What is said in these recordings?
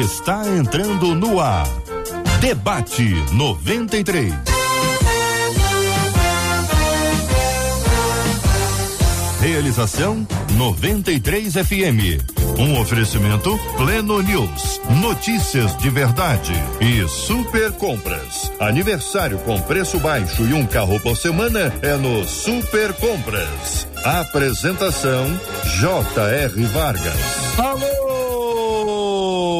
está entrando no ar. Debate 93. Realização 93 FM. Um oferecimento Pleno News. Notícias de verdade e Super Compras. Aniversário com preço baixo e um carro por semana é no Super Compras. Apresentação J.R. Vargas. Alô,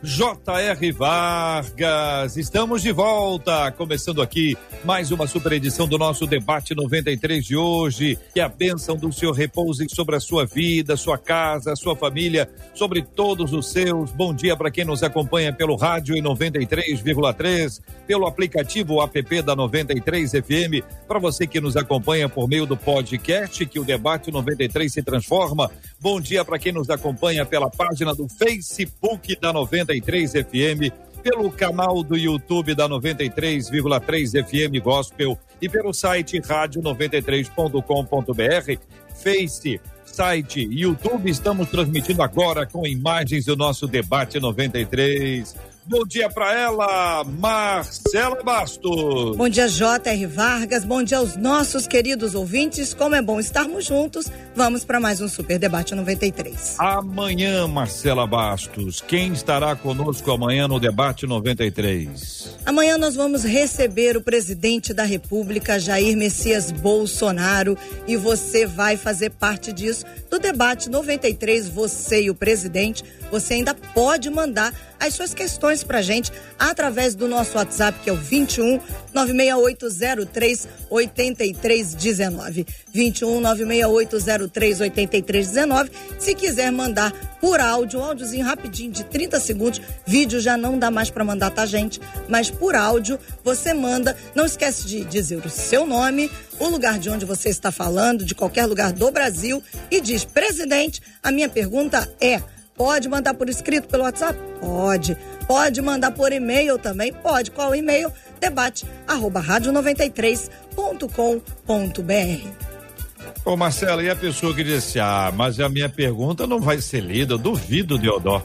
J.R. Vargas. Estamos de volta, começando aqui mais uma super edição do nosso debate 93 de hoje. Que a bênção do Senhor repouse sobre a sua vida, sua casa, sua família, sobre todos os seus. Bom dia para quem nos acompanha pelo rádio em 93,3, pelo aplicativo app da 93 FM, para você que nos acompanha por meio do podcast que o debate 93 se transforma. Bom dia para quem nos acompanha pela página do Facebook da 93 93 FM, pelo canal do YouTube da 93,3 FM Gospel e pelo site rádio93.com.br, Face, site, YouTube. Estamos transmitindo agora com imagens do nosso debate 93. Bom dia para ela, Marcela Bastos. Bom dia, J.R. Vargas. Bom dia aos nossos queridos ouvintes. Como é bom estarmos juntos. Vamos para mais um Super Debate 93. Amanhã, Marcela Bastos, quem estará conosco amanhã no Debate 93? Amanhã nós vamos receber o presidente da República, Jair Messias Bolsonaro, e você vai fazer parte disso do Debate 93. Você e o presidente, você ainda pode mandar as suas questões para gente através do nosso WhatsApp, que é o 21 96803 8319. 21 96803 8319. Se quiser mandar por áudio, um áudiozinho rapidinho de 30 segundos, vídeo já não dá mais para mandar, tá, gente? Mas por áudio, você manda. Não esquece de dizer o seu nome, o lugar de onde você está falando, de qualquer lugar do Brasil, e diz: presidente, a minha pergunta é Pode mandar por escrito pelo WhatsApp? Pode. Pode mandar por e-mail também? Pode. Qual e-mail? Debate arroba rádio93.com.br. Ô Marcelo, e a pessoa que disse, ah, mas a minha pergunta não vai ser lida, eu duvido, Deodó.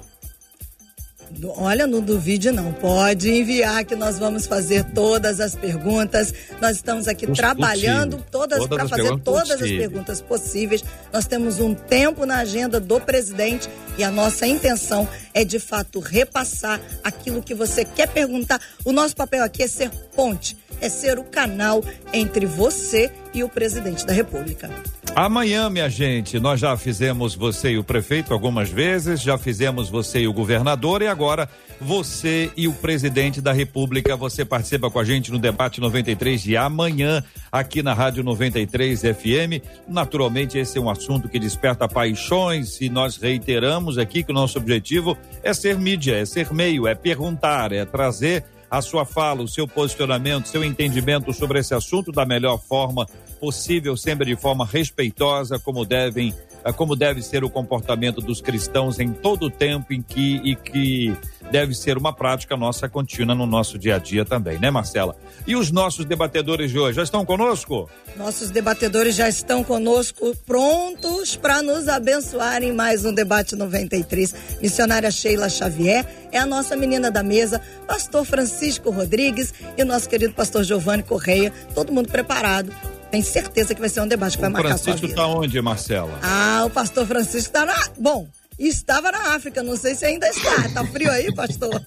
Olha, não duvide não, pode enviar que nós vamos fazer todas as perguntas. Nós estamos aqui Os trabalhando possível. todas, todas para fazer todas possíveis. as perguntas possíveis. Nós temos um tempo na agenda do presidente e a nossa intenção é de fato repassar aquilo que você quer perguntar. O nosso papel aqui é ser ponte, é ser o canal entre você e o presidente da República. Amanhã, minha gente, nós já fizemos você e o prefeito algumas vezes, já fizemos você e o governador e agora você e o presidente da República. Você participa com a gente no debate 93 de amanhã aqui na Rádio 93 FM. Naturalmente, esse é um assunto que desperta paixões e nós reiteramos aqui que o nosso objetivo é ser mídia, é ser meio, é perguntar, é trazer a sua fala, o seu posicionamento, seu entendimento sobre esse assunto da melhor forma possível, sempre de forma respeitosa, como devem, como deve ser o comportamento dos cristãos em todo o tempo em que e que deve ser uma prática nossa contínua no nosso dia a dia também, né, Marcela? E os nossos debatedores de hoje já estão conosco? Nossos debatedores já estão conosco, prontos para nos abençoar em mais um debate 93. Missionária Sheila Xavier é a nossa menina da mesa, pastor Francisco Rodrigues e nosso querido pastor Giovanni Correia, todo mundo preparado tenho certeza que vai ser um debate que vai marcar Francisco sua vida. Francisco tá onde, Marcela? Ah, o pastor Francisco está na. Bom, estava na África, não sei se ainda está. Tá frio aí, pastor?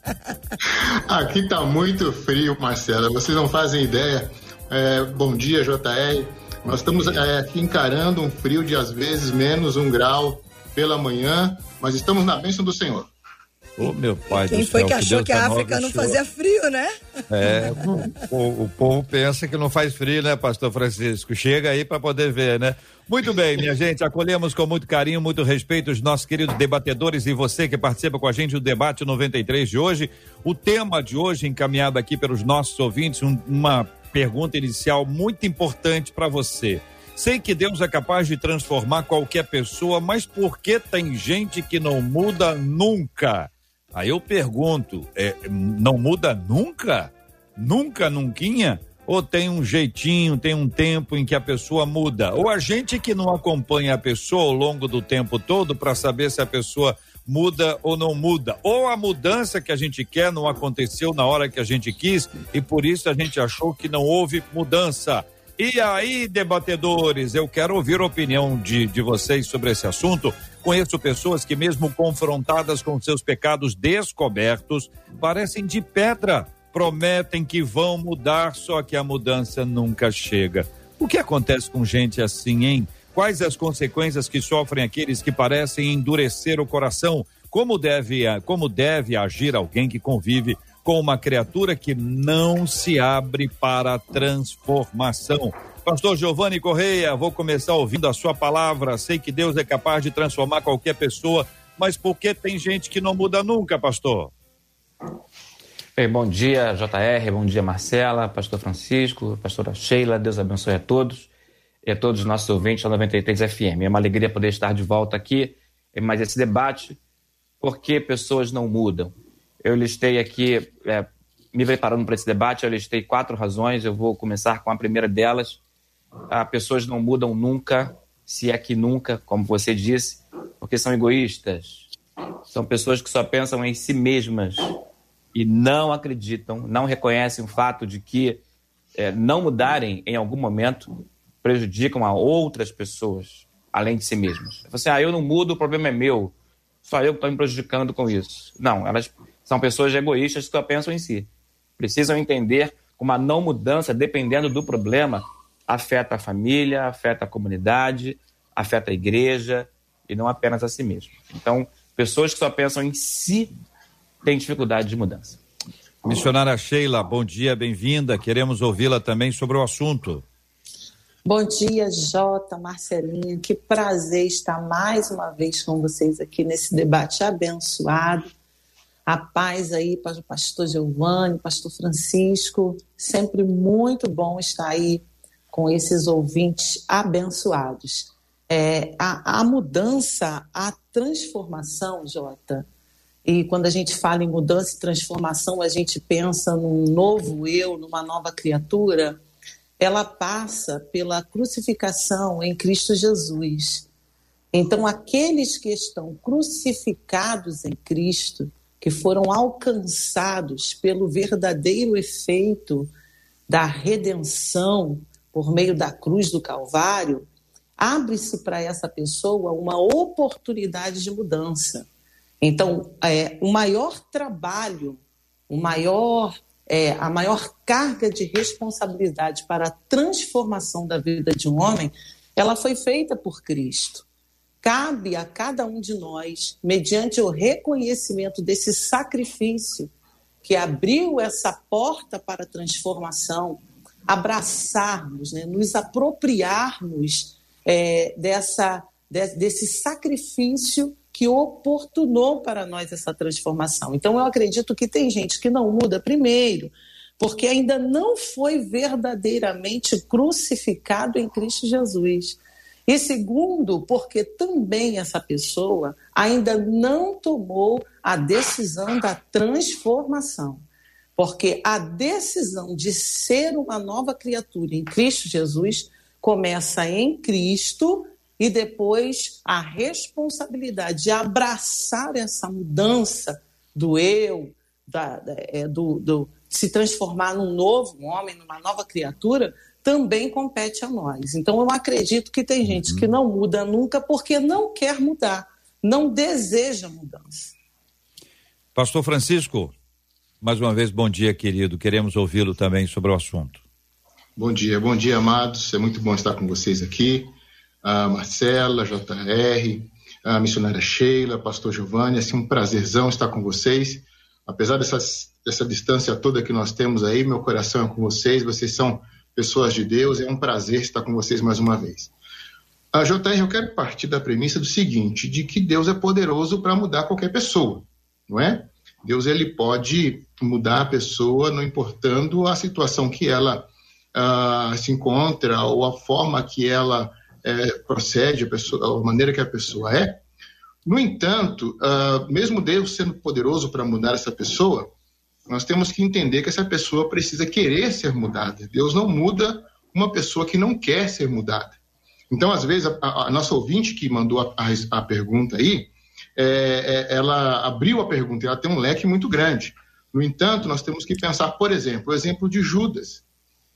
Aqui está muito frio, Marcela. Vocês não fazem ideia. É, bom dia, JR. Nós estamos é, aqui encarando um frio de às vezes menos um grau pela manhã, mas estamos na bênção do Senhor. Ô, oh, meu pai Quem do foi céu, que achou que, que a África não fazia frio, né? É, o, o, povo pensa que não faz frio, né, pastor Francisco? Chega aí para poder ver, né? Muito bem, minha gente, acolhemos com muito carinho, muito respeito os nossos queridos debatedores e você que participa com a gente do debate 93 de hoje. O tema de hoje, encaminhado aqui pelos nossos ouvintes, um, uma pergunta inicial muito importante para você. Sei que Deus é capaz de transformar qualquer pessoa, mas por que tem gente que não muda nunca? Aí eu pergunto, é, não muda nunca? Nunca, nunquinha? ou tem um jeitinho, tem um tempo em que a pessoa muda? Ou a gente que não acompanha a pessoa ao longo do tempo todo para saber se a pessoa muda ou não muda? Ou a mudança que a gente quer não aconteceu na hora que a gente quis e por isso a gente achou que não houve mudança? E aí, debatedores, eu quero ouvir a opinião de, de vocês sobre esse assunto. Conheço pessoas que, mesmo confrontadas com seus pecados descobertos, parecem de pedra prometem que vão mudar, só que a mudança nunca chega. O que acontece com gente assim, hein? Quais as consequências que sofrem aqueles que parecem endurecer o coração? Como deve, como deve agir alguém que convive com uma criatura que não se abre para a transformação? Pastor Giovanni Correia, vou começar ouvindo a sua palavra. Sei que Deus é capaz de transformar qualquer pessoa, mas por que tem gente que não muda nunca, pastor? Bem, bom dia, JR, bom dia, Marcela, Pastor Francisco, Pastora Sheila, Deus abençoe a todos e a todos os nossos ouvintes da 93 FM. É uma alegria poder estar de volta aqui em mais esse debate, porque pessoas não mudam. Eu listei aqui, é, me preparando para esse debate, eu listei quatro razões, eu vou começar com a primeira delas. Ah, pessoas não mudam nunca, se é que nunca, como você disse, porque são egoístas. São pessoas que só pensam em si mesmas e não acreditam, não reconhecem o fato de que é, não mudarem em algum momento prejudicam a outras pessoas, além de si mesmas. Você, ah, eu não mudo, o problema é meu, só eu que estou me prejudicando com isso. Não, elas são pessoas egoístas que só pensam em si. Precisam entender como a não mudança, dependendo do problema, afeta a família, afeta a comunidade, afeta a igreja e não apenas a si mesmo. Então, pessoas que só pensam em si tem dificuldade de mudança. Missionária Sheila, bom dia, bem-vinda. Queremos ouvi-la também sobre o assunto. Bom dia, Jota, Marcelinha. Que prazer estar mais uma vez com vocês aqui nesse debate abençoado. A paz aí para o pastor Giovanni, pastor Francisco. Sempre muito bom estar aí com esses ouvintes abençoados. É, a, a mudança, a transformação, Jota, e quando a gente fala em mudança e transformação, a gente pensa num novo eu, numa nova criatura. Ela passa pela crucificação em Cristo Jesus. Então, aqueles que estão crucificados em Cristo, que foram alcançados pelo verdadeiro efeito da redenção por meio da cruz do Calvário, abre-se para essa pessoa uma oportunidade de mudança. Então, é, o maior trabalho, o maior, é, a maior carga de responsabilidade para a transformação da vida de um homem, ela foi feita por Cristo. Cabe a cada um de nós, mediante o reconhecimento desse sacrifício que abriu essa porta para a transformação, abraçarmos, né, nos apropriarmos é, dessa, de, desse sacrifício que oportunou para nós essa transformação. Então, eu acredito que tem gente que não muda, primeiro, porque ainda não foi verdadeiramente crucificado em Cristo Jesus. E segundo, porque também essa pessoa ainda não tomou a decisão da transformação. Porque a decisão de ser uma nova criatura em Cristo Jesus começa em Cristo e depois a responsabilidade de abraçar essa mudança do eu, da, é, do, do, se transformar num novo homem, numa nova criatura, também compete a nós. Então eu acredito que tem gente que não muda nunca porque não quer mudar, não deseja mudança. Pastor Francisco, mais uma vez bom dia, querido. Queremos ouvi-lo também sobre o assunto. Bom dia, bom dia, amados. É muito bom estar com vocês aqui a Marcela, JR, a missionária Sheila, pastor Giovanni, é assim, um prazerzão estar com vocês. Apesar dessa, dessa distância toda que nós temos aí, meu coração é com vocês, vocês são pessoas de Deus, é um prazer estar com vocês mais uma vez. A JR, eu quero partir da premissa do seguinte, de que Deus é poderoso para mudar qualquer pessoa, não é? Deus ele pode mudar a pessoa, não importando a situação que ela uh, se encontra ou a forma que ela é, procede, a, pessoa, a, maneira que a pessoa é. No entanto, uh, mesmo Deus sendo poderoso para mudar essa pessoa, nós temos que entender que essa pessoa precisa querer ser mudada. Deus não muda uma pessoa que não quer ser mudada. Então, às vezes, a, a nossa ouvinte que mandou a, a, pergunta aí, é, é, ela abriu a pergunta, ela tem um leque muito grande. No entanto, nós temos que pensar, por exemplo, o exemplo de Judas.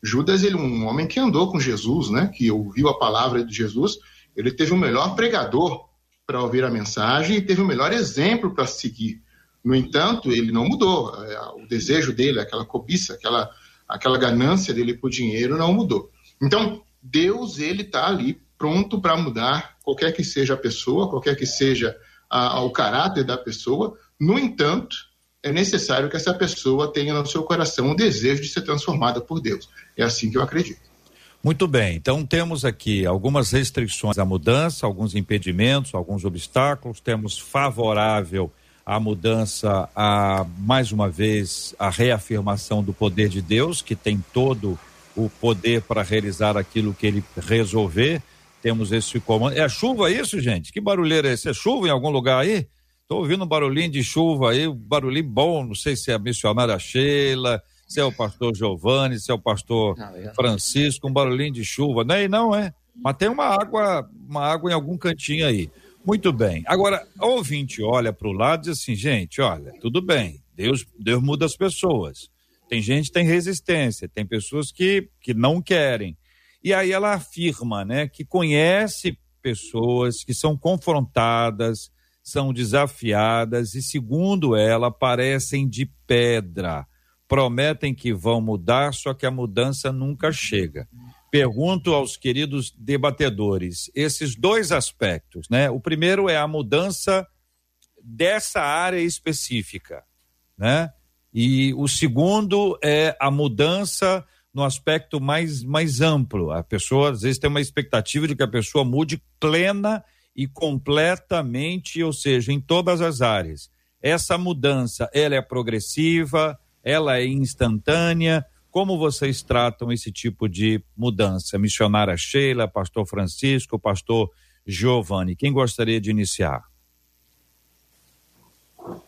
Judas, ele é um homem que andou com Jesus, né? Que ouviu a palavra de Jesus. Ele teve o melhor pregador para ouvir a mensagem e teve o melhor exemplo para seguir. No entanto, ele não mudou. É, o desejo dele, aquela cobiça, aquela, aquela ganância dele por dinheiro não mudou. Então, Deus, ele está ali pronto para mudar qualquer que seja a pessoa, qualquer que seja a, o caráter da pessoa. No entanto, é necessário que essa pessoa tenha no seu coração o desejo de ser transformada por Deus. É assim que eu acredito. Muito bem, então temos aqui algumas restrições à mudança, alguns impedimentos, alguns obstáculos. Temos favorável a mudança, a mais uma vez a reafirmação do poder de Deus, que tem todo o poder para realizar aquilo que ele resolver. Temos esse comando. É chuva isso, gente? Que barulheira é esse? É chuva em algum lugar aí? Estou ouvindo um barulhinho de chuva aí, um barulhinho bom. Não sei se é a missionária Sheila, se é o pastor Giovanni, se é o pastor. Francisco, um barulhinho de chuva. Não é, não é? Mas tem uma água, uma água em algum cantinho aí. Muito bem. Agora, ouvinte olha para o lado e diz assim, gente, olha, tudo bem, Deus, Deus muda as pessoas. Tem gente que tem resistência, tem pessoas que, que não querem. E aí ela afirma, né, que conhece pessoas que são confrontadas, são desafiadas e, segundo ela, parecem de pedra. Prometem que vão mudar, só que a mudança nunca chega pergunto aos queridos debatedores esses dois aspectos, né? O primeiro é a mudança dessa área específica, né? E o segundo é a mudança no aspecto mais, mais amplo. A pessoa às vezes tem uma expectativa de que a pessoa mude plena e completamente, ou seja, em todas as áreas. Essa mudança, ela é progressiva, ela é instantânea, como vocês tratam esse tipo de mudança? Missionária Sheila, pastor Francisco, pastor Giovanni. Quem gostaria de iniciar?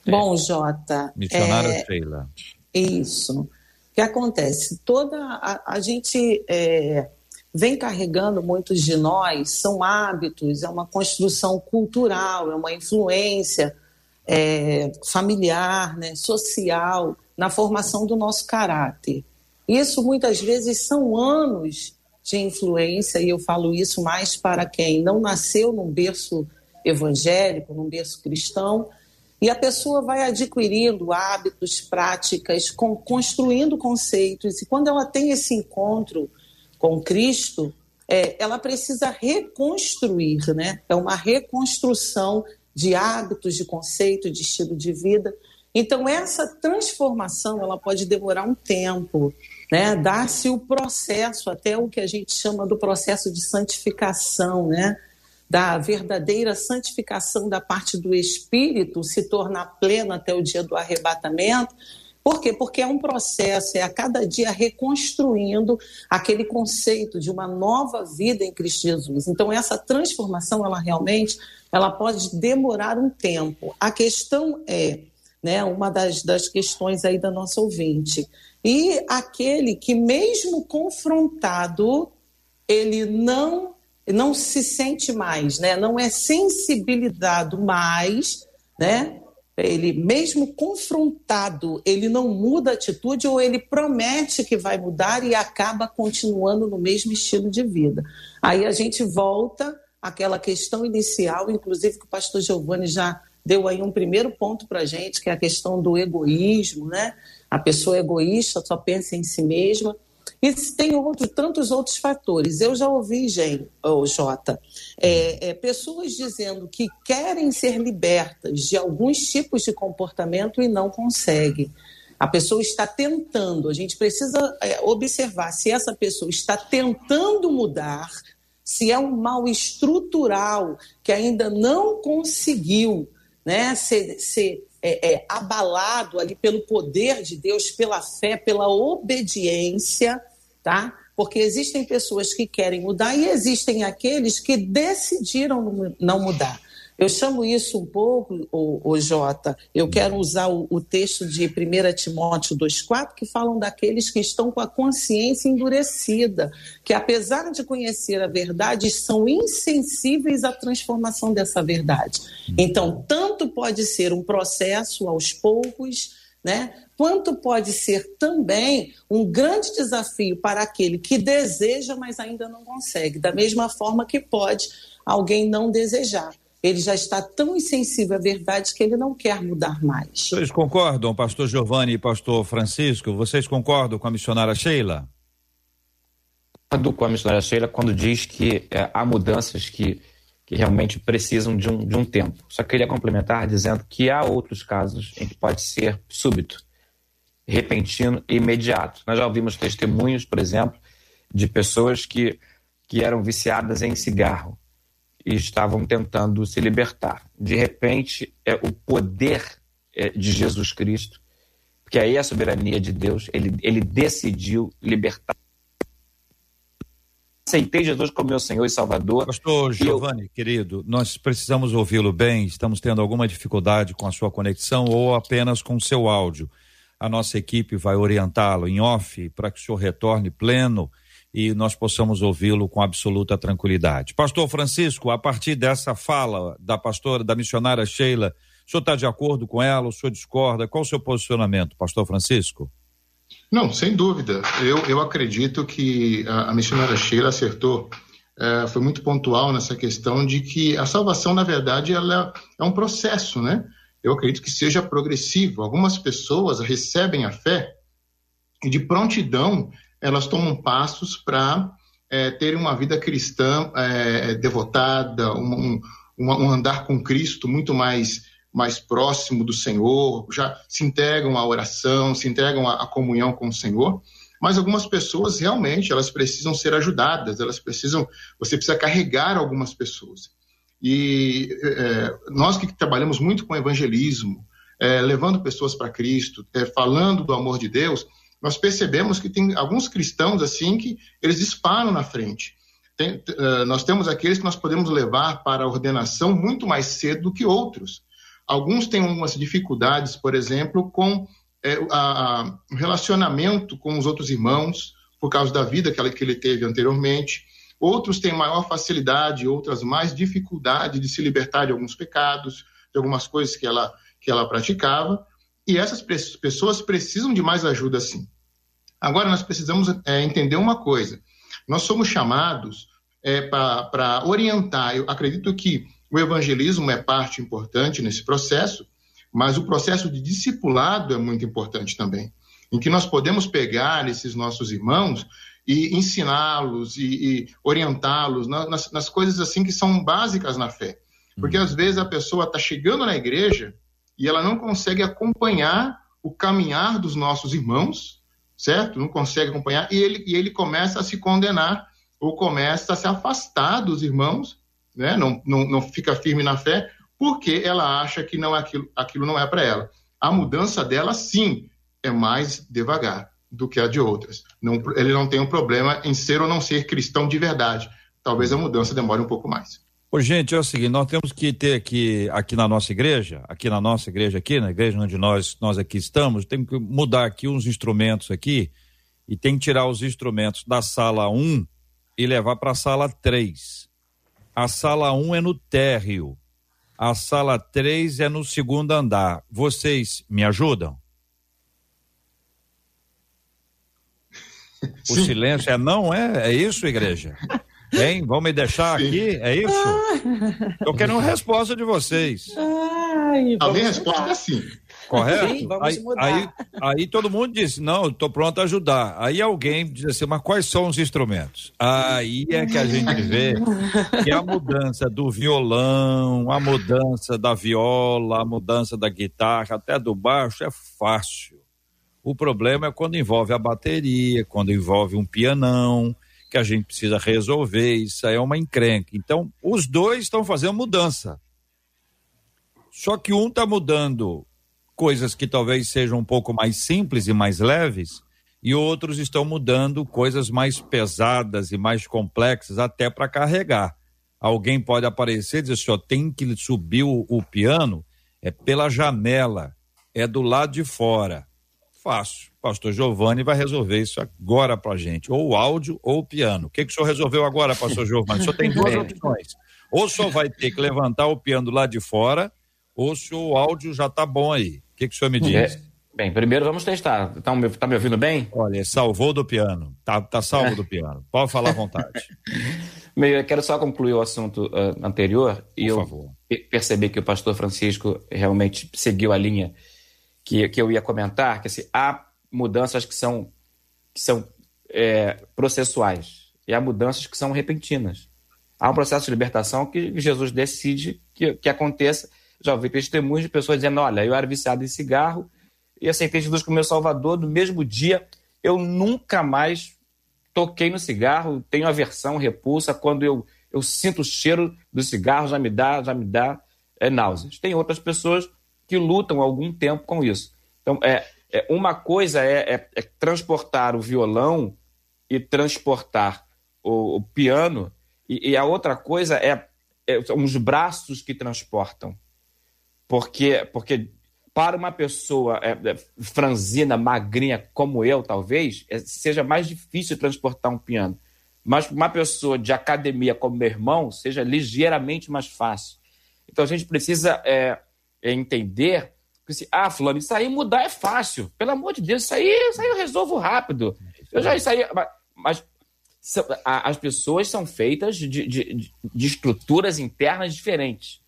Bom, Jota. Missionária é, Sheila. Isso. O que acontece? Toda a, a gente é, vem carregando muitos de nós, são hábitos, é uma construção cultural, é uma influência é, familiar, né, social, na formação do nosso caráter. Isso muitas vezes são anos de influência, e eu falo isso mais para quem não nasceu num berço evangélico, num berço cristão, e a pessoa vai adquirindo hábitos, práticas, com, construindo conceitos, e quando ela tem esse encontro com Cristo, é, ela precisa reconstruir, né? É uma reconstrução de hábitos, de conceito, de estilo de vida. Então, essa transformação ela pode demorar um tempo, né? Dar-se o processo, até o que a gente chama do processo de santificação, né? Da verdadeira santificação da parte do espírito se tornar plena até o dia do arrebatamento. Por quê? Porque é um processo, é a cada dia reconstruindo aquele conceito de uma nova vida em Cristo Jesus. Então essa transformação, ela realmente, ela pode demorar um tempo. A questão é, né, uma das, das questões aí da nossa ouvinte, e aquele que, mesmo confrontado, ele não não se sente mais, né? não é sensibilizado mais, né? ele mesmo confrontado, ele não muda a atitude ou ele promete que vai mudar e acaba continuando no mesmo estilo de vida. Aí a gente volta àquela questão inicial, inclusive que o pastor Giovanni já deu aí um primeiro ponto para gente, que é a questão do egoísmo, né? A pessoa é egoísta, só pensa em si mesma. E tem outro, tantos outros fatores. Eu já ouvi, gente, oh, Jota, é, é, pessoas dizendo que querem ser libertas de alguns tipos de comportamento e não conseguem. A pessoa está tentando, a gente precisa é, observar se essa pessoa está tentando mudar, se é um mal estrutural que ainda não conseguiu né, ser, ser é, é, abalado ali pelo poder de Deus, pela fé, pela obediência, tá? Porque existem pessoas que querem mudar e existem aqueles que decidiram não mudar. Eu chamo isso um pouco, o, o Jota, eu quero usar o, o texto de 1 Timóteo 2,4, que falam daqueles que estão com a consciência endurecida, que apesar de conhecer a verdade, são insensíveis à transformação dessa verdade. Então, tanto pode ser um processo aos poucos, né? Quanto pode ser também um grande desafio para aquele que deseja, mas ainda não consegue, da mesma forma que pode alguém não desejar. Ele já está tão insensível à verdade que ele não quer mudar mais. Vocês concordam, pastor Giovanni e pastor Francisco? Vocês concordam com a missionária Sheila? Concordo com a missionária Sheila quando diz que é, há mudanças que, que realmente precisam de um, de um tempo. Só queria complementar dizendo que há outros casos em que pode ser súbito, repentino e imediato. Nós já ouvimos testemunhos, por exemplo, de pessoas que, que eram viciadas em cigarro e estavam tentando se libertar. De repente, é o poder é, de Jesus Cristo, porque aí é a soberania de Deus, ele, ele decidiu libertar. Aceitei Jesus como meu Senhor e Salvador. Pastor Giovanni, eu... querido, nós precisamos ouvi-lo bem. Estamos tendo alguma dificuldade com a sua conexão ou apenas com o seu áudio. A nossa equipe vai orientá-lo em off para que o senhor retorne pleno e nós possamos ouvi-lo com absoluta tranquilidade. Pastor Francisco, a partir dessa fala da pastora, da missionária Sheila, o senhor está de acordo com ela? O senhor discorda? Qual o seu posicionamento, pastor Francisco? Não, sem dúvida. Eu, eu acredito que a, a missionária Sheila acertou, é, foi muito pontual nessa questão de que a salvação, na verdade, ela é um processo, né? Eu acredito que seja progressivo. Algumas pessoas recebem a fé e de prontidão elas tomam passos para é, terem uma vida cristã é, devotada, um, um, um, andar com Cristo muito mais, mais próximo do Senhor, já se entregam à oração, se entregam à, à comunhão com o Senhor. Mas algumas pessoas realmente elas precisam ser ajudadas, elas precisam, você precisa carregar algumas pessoas. E é, nós que trabalhamos muito com evangelismo, é, levando pessoas para Cristo, é, falando do amor de Deus, nós percebemos que tem alguns cristãos assim que eles disparam na frente. Tem, uh, nós temos aqueles que nós podemos levar para a ordenação muito mais cedo do que outros. Alguns têm algumas dificuldades, por exemplo, com é, o relacionamento com os outros irmãos, por causa da vida que, ela, que ele teve anteriormente. Outros têm maior facilidade, outras mais dificuldade de se libertar de alguns pecados, de algumas coisas que ela, que ela praticava. E essas pessoas precisam de mais ajuda, sim. Agora, nós precisamos é, entender uma coisa: nós somos chamados é, para orientar. Eu acredito que o evangelismo é parte importante nesse processo, mas o processo de discipulado é muito importante também, em que nós podemos pegar esses nossos irmãos e ensiná-los e, e orientá-los nas, nas, coisas assim que são básicas na fé. Porque uhum. às vezes a pessoa está chegando na igreja e ela não consegue acompanhar o caminhar dos nossos irmãos, certo? Não consegue acompanhar, e ele, e ele começa a se condenar, ou começa a se afastar dos irmãos, né? não, não, não fica firme na fé, porque ela acha que não é aquilo, aquilo não é para ela. A mudança dela, sim, é mais devagar do que a de outras. Não, ele não tem um problema em ser ou não ser cristão de verdade. Talvez a mudança demore um pouco mais. Ô, gente, é o seguinte, nós temos que ter aqui, aqui na nossa igreja, aqui na nossa igreja aqui, na igreja onde nós, nós aqui estamos, tem que mudar aqui uns instrumentos aqui e tem que tirar os instrumentos da sala 1 e levar para a sala 3. A sala 1 é no térreo. A sala 3 é no segundo andar. Vocês me ajudam? O silêncio é não, é? É isso, igreja? Hein? Vão me deixar Sim. aqui? É isso? Ah. Eu quero uma resposta de vocês. Ai, a minha resposta é sim. Correto? Sim, aí, aí, aí, todo mundo disse, não, estou pronto a ajudar. Aí alguém diz assim, mas quais são os instrumentos? Aí é que a gente vê que a mudança do violão, a mudança da viola, a mudança da guitarra, até do baixo é fácil. O problema é quando envolve a bateria, quando envolve um pianão, que a gente precisa resolver, isso aí é uma encrenca. Então, os dois estão fazendo mudança. Só que um está mudando coisas que talvez sejam um pouco mais simples e mais leves, e outros estão mudando coisas mais pesadas e mais complexas até para carregar. alguém pode aparecer e dizer assim, tem que subir o, o piano, é pela janela, é do lado de fora. Fácil. Pastor Giovanni vai resolver isso agora pra gente. Ou o áudio ou o piano. O que, que o senhor resolveu agora, pastor Giovanni? O senhor tem duas opções. Ou o senhor vai ter que levantar o piano lá de fora, ou se o áudio já tá bom aí. O que, que o senhor me diz? É. Bem, primeiro vamos testar. Tá, tá me ouvindo bem? Olha, salvou do piano. Tá, tá salvo é. do piano. Pode falar à vontade. Meio, eu quero só concluir o assunto uh, anterior Por e favor. eu percebi que o pastor Francisco realmente seguiu a linha que, que eu ia comentar, que assim, há mudanças que são, que são é, processuais e há mudanças que são repentinas. Há um processo de libertação que Jesus decide que, que aconteça. Já ouvi testemunhos de pessoas dizendo: olha, eu era viciado em cigarro e aceitei Jesus como meu salvador. No mesmo dia, eu nunca mais toquei no cigarro, tenho aversão, repulsa. Quando eu, eu sinto o cheiro do cigarro, já me dá, já me dá é, náuseas. Tem outras pessoas que lutam algum tempo com isso. Então, é, é uma coisa é, é, é transportar o violão e transportar o, o piano, e, e, a outra coisa é, é, são os braços que transportam. Porque, porque para uma pessoa é, é, franzina, magrinha como eu, talvez, seja mais difícil transportar um piano. Mas para uma pessoa de academia como meu irmão, seja ligeiramente mais fácil. Então a gente precisa é entender que se, ah, fulano, isso aí mudar é fácil. Pelo amor de Deus, isso aí, isso aí eu resolvo rápido. Eu já isso aí. Mas, as pessoas são feitas de, de, de estruturas internas diferentes.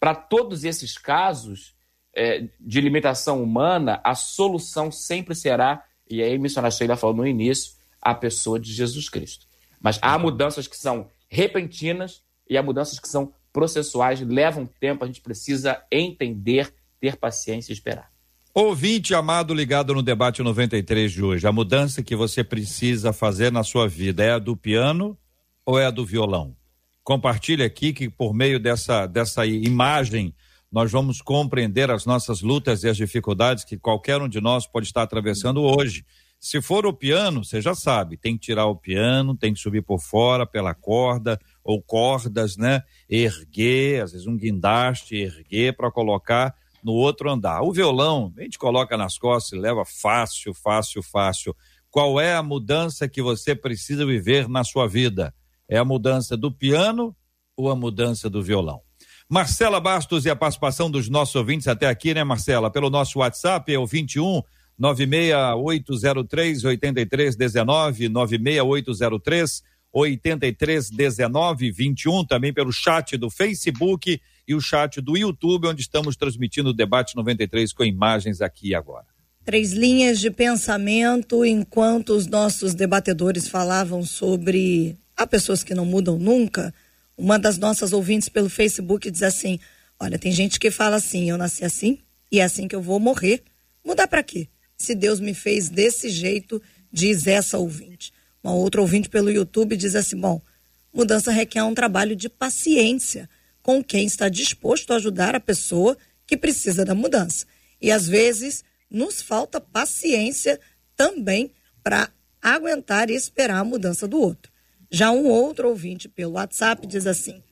Para todos esses casos, é, de limitação humana, a solução sempre será, e aí a missionária Sheila falou no início, a pessoa de Jesus Cristo. Mas há mudanças que são repentinas e há mudanças que são processuais, levam tempo, a gente precisa entender, ter paciência e esperar. Ouvinte amado ligado no debate 93 de hoje, a mudança que você precisa fazer na sua vida é a do piano ou é a do violão? Compartilhe aqui que por meio dessa, dessa imagem nós vamos compreender as nossas lutas e as dificuldades que qualquer um de nós pode estar atravessando hoje. Se for o piano, você já sabe, tem que tirar o piano, tem que subir por fora pela corda ou cordas, né? Erguer, às vezes um guindaste, erguer para colocar no outro andar. O violão, a gente coloca nas costas e leva fácil, fácil, fácil. Qual é a mudança que você precisa viver na sua vida? É a mudança do piano ou a mudança do violão? Marcela Bastos e a participação dos nossos ouvintes até aqui, né, Marcela? Pelo nosso WhatsApp é o 21 96803 8319 96803 8319 21 também pelo chat do Facebook e o chat do YouTube onde estamos transmitindo o debate 93 com imagens aqui agora. Três linhas de pensamento enquanto os nossos debatedores falavam sobre há pessoas que não mudam nunca. Uma das nossas ouvintes pelo Facebook diz assim: Olha, tem gente que fala assim, eu nasci assim e é assim que eu vou morrer. Mudar para quê? Se Deus me fez desse jeito, diz essa ouvinte. Uma outra ouvinte pelo YouTube diz assim: Bom, mudança requer um trabalho de paciência com quem está disposto a ajudar a pessoa que precisa da mudança. E às vezes nos falta paciência também para aguentar e esperar a mudança do outro. Já um outro ouvinte pelo WhatsApp diz assim: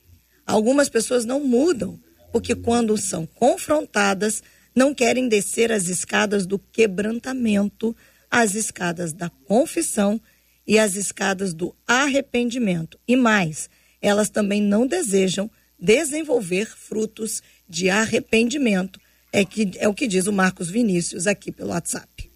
algumas pessoas não mudam porque, quando são confrontadas, não querem descer as escadas do quebrantamento, as escadas da confissão e as escadas do arrependimento. E mais, elas também não desejam desenvolver frutos de arrependimento. É, que, é o que diz o Marcos Vinícius aqui pelo WhatsApp.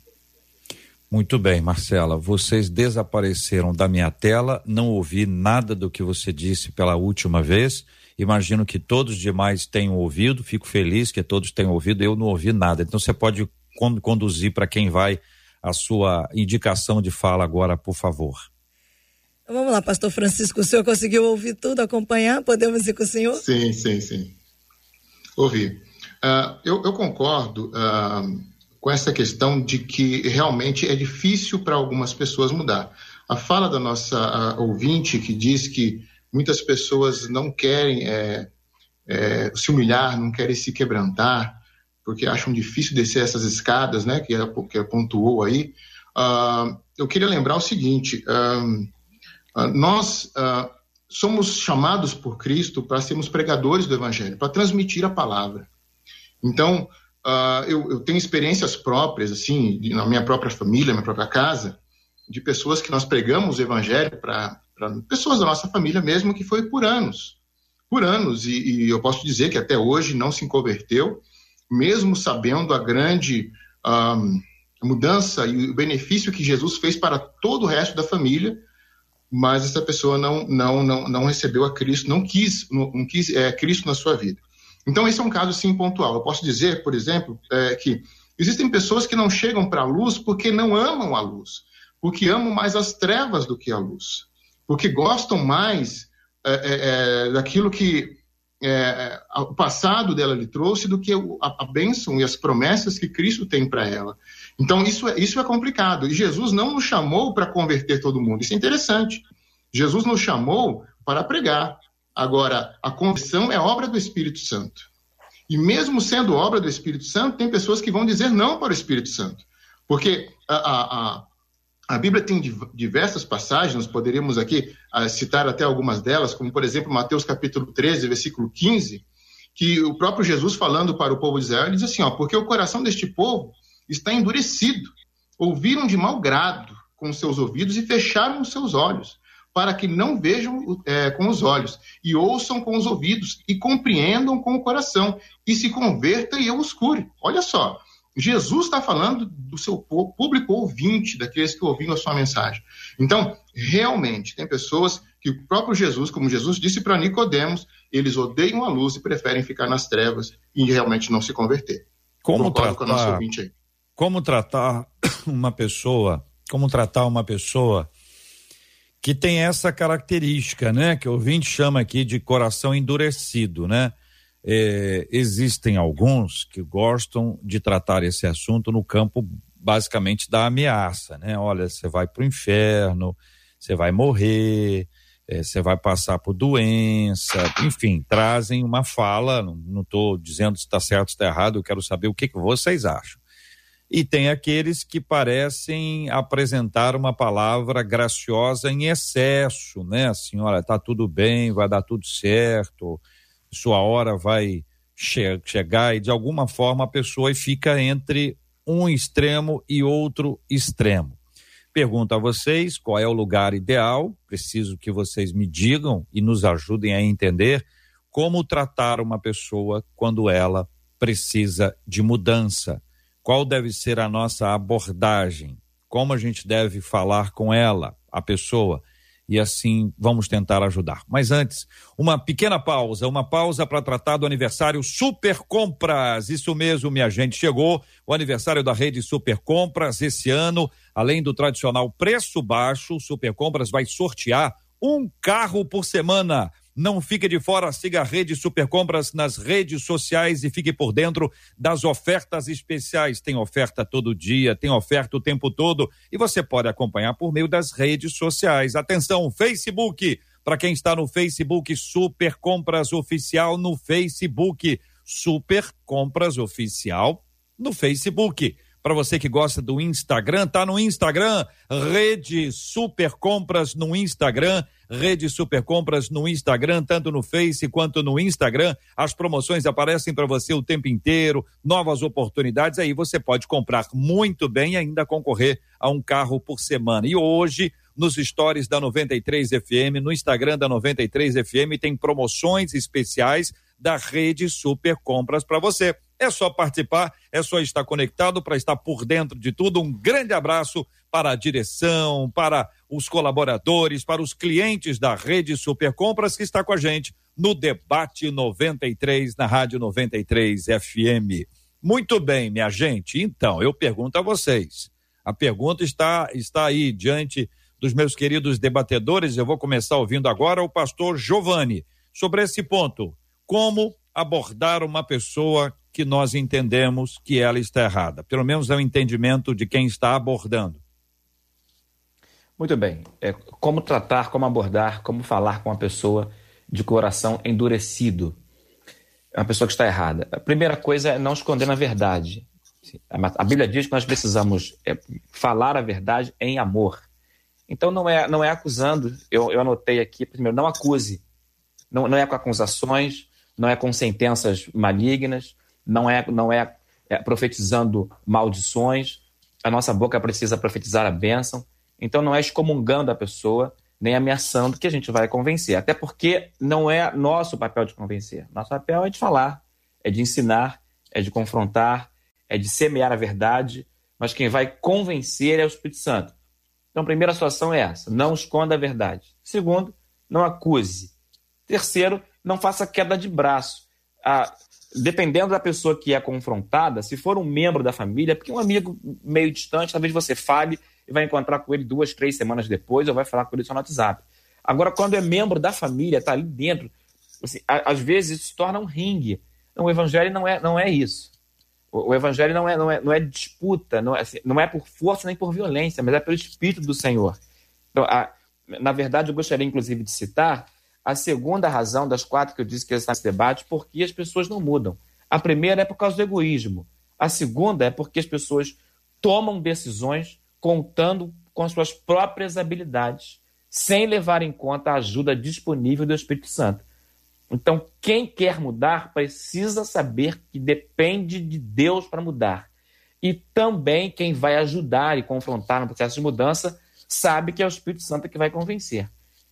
Muito bem, Marcela. Vocês desapareceram da minha tela, não ouvi nada do que você disse pela última vez. Imagino que todos demais tenham ouvido, fico feliz que todos tenham ouvido, eu não ouvi nada. Então você pode conduzir para quem vai a sua indicação de fala agora, por favor. Vamos lá, pastor Francisco, o senhor conseguiu ouvir tudo, acompanhar? Podemos ir com o senhor? Sim, sim, sim. Ouvi. Uh, eu, eu, concordo. Uh, com essa questão de que realmente é difícil para algumas pessoas mudar. A fala da nossa ouvinte que diz que muitas pessoas não querem é, é, se humilhar, não querem se quebrantar, porque acham difícil descer essas escadas, né, que ela, que ela pontuou aí. Uh, eu queria lembrar o seguinte: uh, uh, nós somos chamados por Cristo para sermos pregadores do Evangelho, para transmitir a palavra. Então, uh, eu, eu, tenho experiências próprias, assim, na minha própria família, na minha própria casa, de pessoas que nós pregamos o Evangelho para pessoas da nossa família mesmo, que foi por anos. Por anos, e, e, eu posso dizer que até hoje não se converteu, mesmo sabendo a grande um, mudança e o benefício que Jesus fez para todo o resto da família, mas essa pessoa não, não, não, não recebeu a Cristo, não quis, não, não quis é, Cristo na sua vida. Então, esse é um caso, sim, pontual. Eu posso dizer, por exemplo, é, que existem pessoas que não chegam para a luz porque não amam a luz, porque amam mais as trevas do que a luz, porque gostam mais é, é, é daquilo que é, o passado dela lhe trouxe do que a, a bênção e as promessas que Cristo tem para ela. Então, isso é, isso é complicado. E Jesus não nos chamou para converter todo mundo. Isso é interessante. Jesus nos chamou para pregar. Agora, a conversão é obra do Espírito Santo. E mesmo sendo obra do Espírito Santo, tem pessoas que vão dizer não para o Espírito Santo. Porque a, a, a Bíblia tem diversas passagens, poderíamos aqui uh, citar até algumas delas, como por exemplo Mateus capítulo 13, versículo 15, que o próprio Jesus falando para o povo de Israel, ele diz assim, ó, porque o coração deste povo está endurecido, ouviram de mau grado com seus ouvidos e fecharam os seus olhos, para que não vejam é, com os olhos, e ouçam com os ouvidos, e compreendam com o coração, e se convertam e eu os cure. Olha só, Jesus está falando do seu público ouvinte, daqueles que ouviram a sua mensagem. Então, realmente, tem pessoas que o próprio Jesus, como Jesus disse para Nicodemos, eles odeiam a luz e preferem ficar nas trevas e realmente não se converter. Como tratar, como tratar uma pessoa, como tratar uma pessoa que tem essa característica, né? Que o ouvinte chama aqui de coração endurecido, né? É, existem alguns que gostam de tratar esse assunto no campo basicamente da ameaça, né? Olha, você vai para o inferno, você vai morrer, é, você vai passar por doença, enfim, trazem uma fala. Não estou dizendo se está certo ou está errado, eu quero saber o que, que vocês acham. E tem aqueles que parecem apresentar uma palavra graciosa em excesso, né? Assim, olha, tá tudo bem, vai dar tudo certo, sua hora vai che chegar e de alguma forma a pessoa fica entre um extremo e outro extremo. Pergunto a vocês qual é o lugar ideal, preciso que vocês me digam e nos ajudem a entender como tratar uma pessoa quando ela precisa de mudança. Qual deve ser a nossa abordagem? Como a gente deve falar com ela, a pessoa? E assim vamos tentar ajudar. Mas antes, uma pequena pausa, uma pausa para tratar do aniversário Super Compras. Isso mesmo, minha gente, chegou o aniversário da rede Super Compras esse ano. Além do tradicional preço baixo, Super Compras vai sortear um carro por semana. Não fique de fora, siga a Rede Super Compras nas redes sociais e fique por dentro das ofertas especiais. Tem oferta todo dia, tem oferta o tempo todo e você pode acompanhar por meio das redes sociais. Atenção, Facebook. Para quem está no Facebook, Super Compras Oficial no Facebook. Super Compras Oficial no Facebook. Para você que gosta do Instagram, tá no Instagram, Rede Super Compras no Instagram, Rede Super Compras no Instagram, tanto no Face quanto no Instagram. As promoções aparecem para você o tempo inteiro, novas oportunidades. Aí você pode comprar muito bem e ainda concorrer a um carro por semana. E hoje, nos stories da 93 FM, no Instagram da 93 FM, tem promoções especiais da Rede Super Compras para você. É só participar, é só estar conectado para estar por dentro de tudo. Um grande abraço para a direção, para os colaboradores, para os clientes da Rede Super Compras que está com a gente no Debate 93 na Rádio 93 FM. Muito bem, minha gente. Então, eu pergunto a vocês. A pergunta está está aí diante dos meus queridos debatedores. Eu vou começar ouvindo agora o pastor Giovanni sobre esse ponto. Como abordar uma pessoa que nós entendemos que ela está errada. Pelo menos é o entendimento de quem está abordando. Muito bem. É, como tratar, como abordar, como falar com a pessoa de coração endurecido. É uma pessoa que está errada. A primeira coisa é não esconder na verdade. A Bíblia diz que nós precisamos é, falar a verdade em amor. Então não é, não é acusando, eu, eu anotei aqui, primeiro, não acuse. Não, não é com acusações, não é com sentenças malignas, não é, não é, é profetizando maldições. A nossa boca precisa profetizar a bênção. Então não é excomungando a pessoa, nem ameaçando que a gente vai convencer. Até porque não é nosso papel de convencer. Nosso papel é de falar, é de ensinar, é de confrontar, é de semear a verdade, mas quem vai convencer é o Espírito Santo. Então, a primeira situação é essa: não esconda a verdade. Segundo, não acuse. Terceiro, não faça queda de braço. Ah, dependendo da pessoa que é confrontada, se for um membro da família, porque um amigo meio distante, talvez você fale e vai encontrar com ele duas, três semanas depois, ou vai falar com ele só no WhatsApp. Agora, quando é membro da família, está ali dentro, assim, às vezes isso se torna um ringue. Então, o evangelho não é, não é isso. O, evangelho não é, não é, não é disputa, não é, assim, não é por força nem por violência, mas é pelo Espírito do Senhor. Então, a, na verdade, eu gostaria, inclusive, de citar a segunda razão das quatro que eu disse que está nesse debate, porque as pessoas não mudam. A primeira é por causa do egoísmo. A segunda é porque as pessoas tomam decisões contando com as suas próprias habilidades, sem levar em conta a ajuda disponível do Espírito Santo. Então, quem quer mudar precisa saber que depende de Deus para mudar. E também quem vai ajudar e confrontar no processo de mudança sabe que é o Espírito Santo que vai convencer.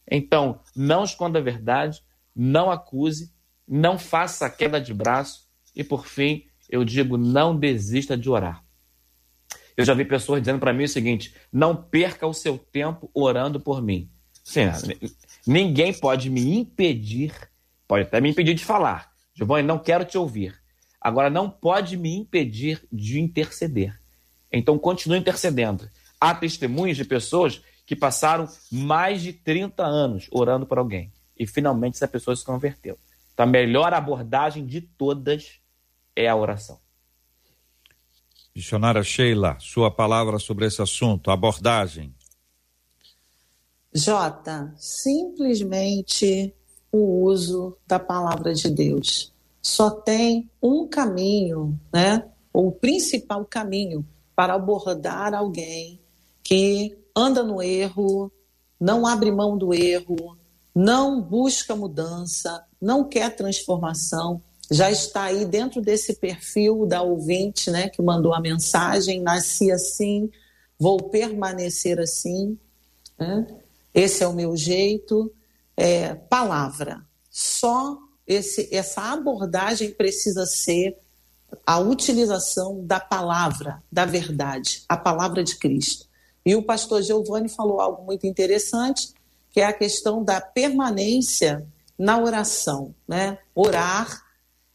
Então, não esconda a verdade, não acuse, não faça queda de braço e, por fim, eu digo, não desista de orar. Eu já vi pessoas dizendo para mim o seguinte: não perca o seu tempo orando por mim. Sim, ninguém pode me impedir Pode até me impedir de falar. Giovanni, não quero te ouvir. Agora, não pode me impedir de interceder. Então, continue intercedendo. Há testemunhos de pessoas que passaram mais de 30 anos orando por alguém. E finalmente essa pessoa se converteu. Então, a melhor abordagem de todas é a oração. Missionária Sheila, sua palavra sobre esse assunto, abordagem. Jota, simplesmente o uso da palavra de Deus. Só tem um caminho, né? O principal caminho para abordar alguém que anda no erro, não abre mão do erro, não busca mudança, não quer transformação, já está aí dentro desse perfil da ouvinte, né, que mandou a mensagem, nasci assim, vou permanecer assim, né? esse é o meu jeito, é, palavra. Só esse, essa abordagem precisa ser a utilização da palavra, da verdade, a palavra de Cristo. E o pastor Giovanni falou algo muito interessante, que é a questão da permanência na oração. Né? Orar,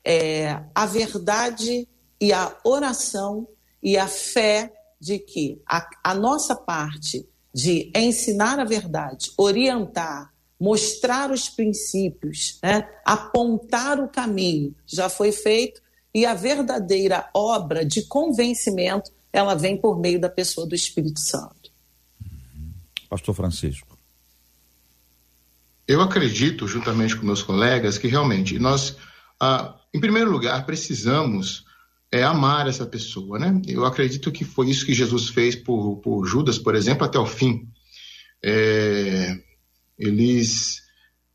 é, a verdade e a oração e a fé de que a, a nossa parte de ensinar a verdade, orientar, mostrar os princípios, né? apontar o caminho, já foi feito, e a verdadeira obra de convencimento, ela vem por meio da pessoa do Espírito Santo. Pastor Francisco. Eu acredito, juntamente com meus colegas, que realmente nós, ah, em primeiro lugar, precisamos é, amar essa pessoa, né? Eu acredito que foi isso que Jesus fez por, por Judas, por exemplo, até o fim. É, eles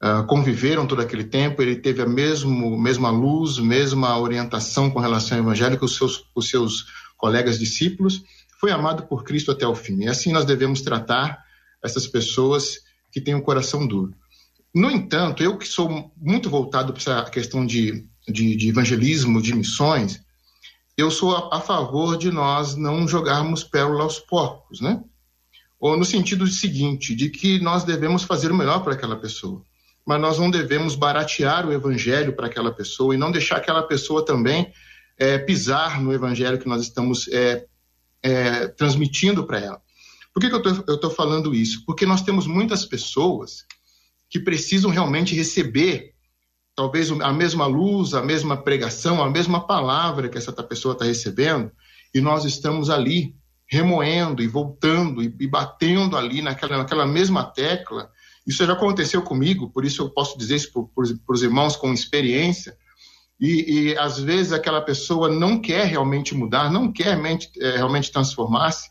uh, conviveram todo aquele tempo, ele teve a mesmo, mesma luz, mesma orientação com relação ao evangelho que os seus, os seus colegas discípulos, foi amado por Cristo até o fim. E assim nós devemos tratar essas pessoas que têm o um coração duro. No entanto, eu que sou muito voltado para essa questão de, de, de evangelismo, de missões, eu sou a, a, favor de nós não jogarmos pérola aos porcos, né? ou no sentido seguinte, de que nós devemos fazer o melhor para aquela pessoa, mas nós não devemos baratear o evangelho para aquela pessoa e não deixar aquela pessoa também é, pisar no evangelho que nós estamos é, é, transmitindo para ela. Por que, que eu estou falando isso? Porque nós temos muitas pessoas que precisam realmente receber talvez a mesma luz, a mesma pregação, a mesma palavra que essa pessoa está recebendo, e nós estamos ali remoendo e voltando e, batendo ali naquela, naquela mesma tecla. Isso já aconteceu comigo, por isso eu posso dizer isso para os irmãos com experiência. E, e, às vezes aquela pessoa não quer realmente mudar, não quer realmente, é, realmente transformar-se,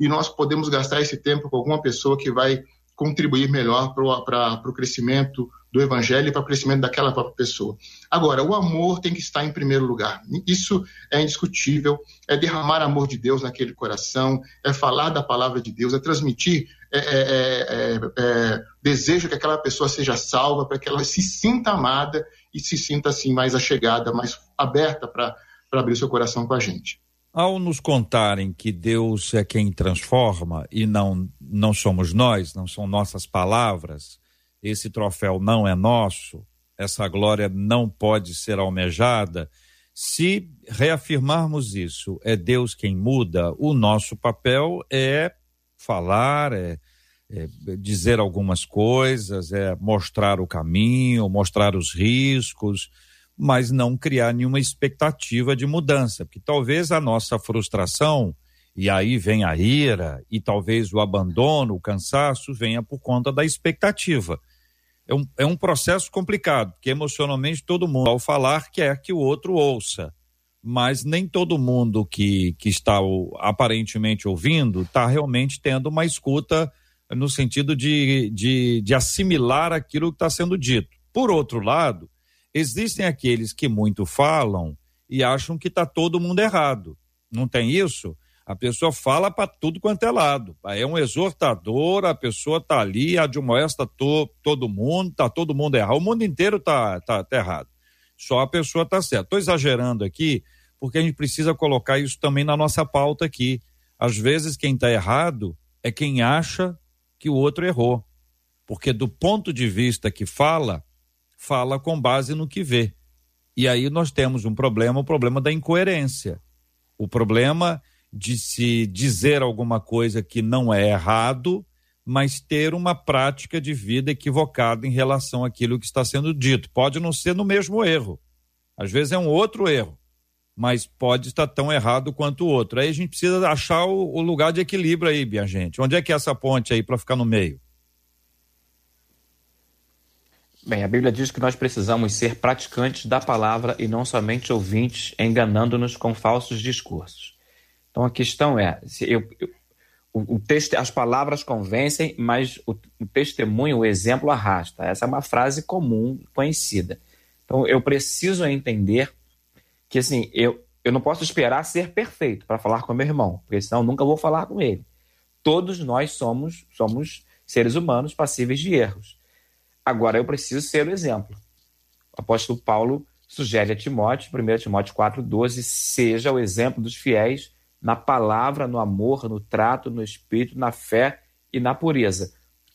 e nós podemos gastar esse tempo com alguma pessoa que vai contribuir melhor para o crescimento do evangelho e para o crescimento daquela própria pessoa. Agora, o amor tem que estar em primeiro lugar. Isso é indiscutível, é derramar amor de Deus naquele coração, é falar da palavra de Deus, é transmitir é, é, é, é desejo que aquela pessoa seja salva, para que ela se sinta amada e se sinta assim mais achegada, mais aberta para abrir seu coração com a gente. Ao nos contarem que Deus é quem transforma e não, não somos nós, não são nossas palavras, esse troféu não é nosso, essa glória não pode ser almejada. Se reafirmarmos isso, é Deus quem muda, o nosso papel é falar, é, é dizer algumas coisas, é mostrar o caminho, mostrar os riscos mas não criar nenhuma expectativa de mudança, porque talvez a nossa frustração, e aí vem a ira, e talvez o abandono, o cansaço, venha por conta da expectativa. É um, é um processo complicado, porque emocionalmente todo mundo, ao falar, quer que o outro ouça, mas nem todo mundo que, que está o, aparentemente ouvindo está realmente tendo uma escuta no sentido de, de, de assimilar aquilo que está sendo dito. Por outro lado, Existem aqueles que muito falam e acham que está todo mundo errado. Não tem isso? A pessoa fala para tudo quanto é lado. É um exortador, a pessoa está ali, admoesta to, todo mundo, está todo mundo errado. O mundo inteiro está tá, tá errado. Só a pessoa está certa. Estou exagerando aqui, porque a gente precisa colocar isso também na nossa pauta aqui. Às vezes, quem está errado é quem acha que o outro errou. Porque, do ponto de vista que fala, fala com base no que vê. E aí nós temos um problema, o problema da incoerência. O problema de se dizer alguma coisa que não é errado, mas ter uma prática de vida equivocada em relação àquilo que está sendo dito. Pode não ser no mesmo erro. Às vezes é um outro erro, mas pode estar tão errado quanto o outro. Aí a gente precisa achar o, o lugar de equilíbrio aí, minha gente. Onde é que é essa ponte aí para ficar no meio? Bem, a Bíblia diz que nós precisamos ser praticantes da palavra e não somente ouvintes, enganando-nos com falsos discursos. Então a questão é, se eu, eu o, o texto, as palavras convencem, mas o, o testemunho, o exemplo arrasta. Essa é uma frase comum, conhecida. Então eu preciso entender que assim, eu, eu não posso esperar ser perfeito para falar com meu irmão, porque senão eu nunca vou falar com ele. Todos nós somos, somos seres humanos passíveis de erros. Agora eu preciso ser o exemplo. O apóstolo Paulo sugere a Timóteo, 1 Timóteo 4,12, seja o exemplo dos fiéis na palavra, no amor, no trato, no espírito, na fé e na pureza.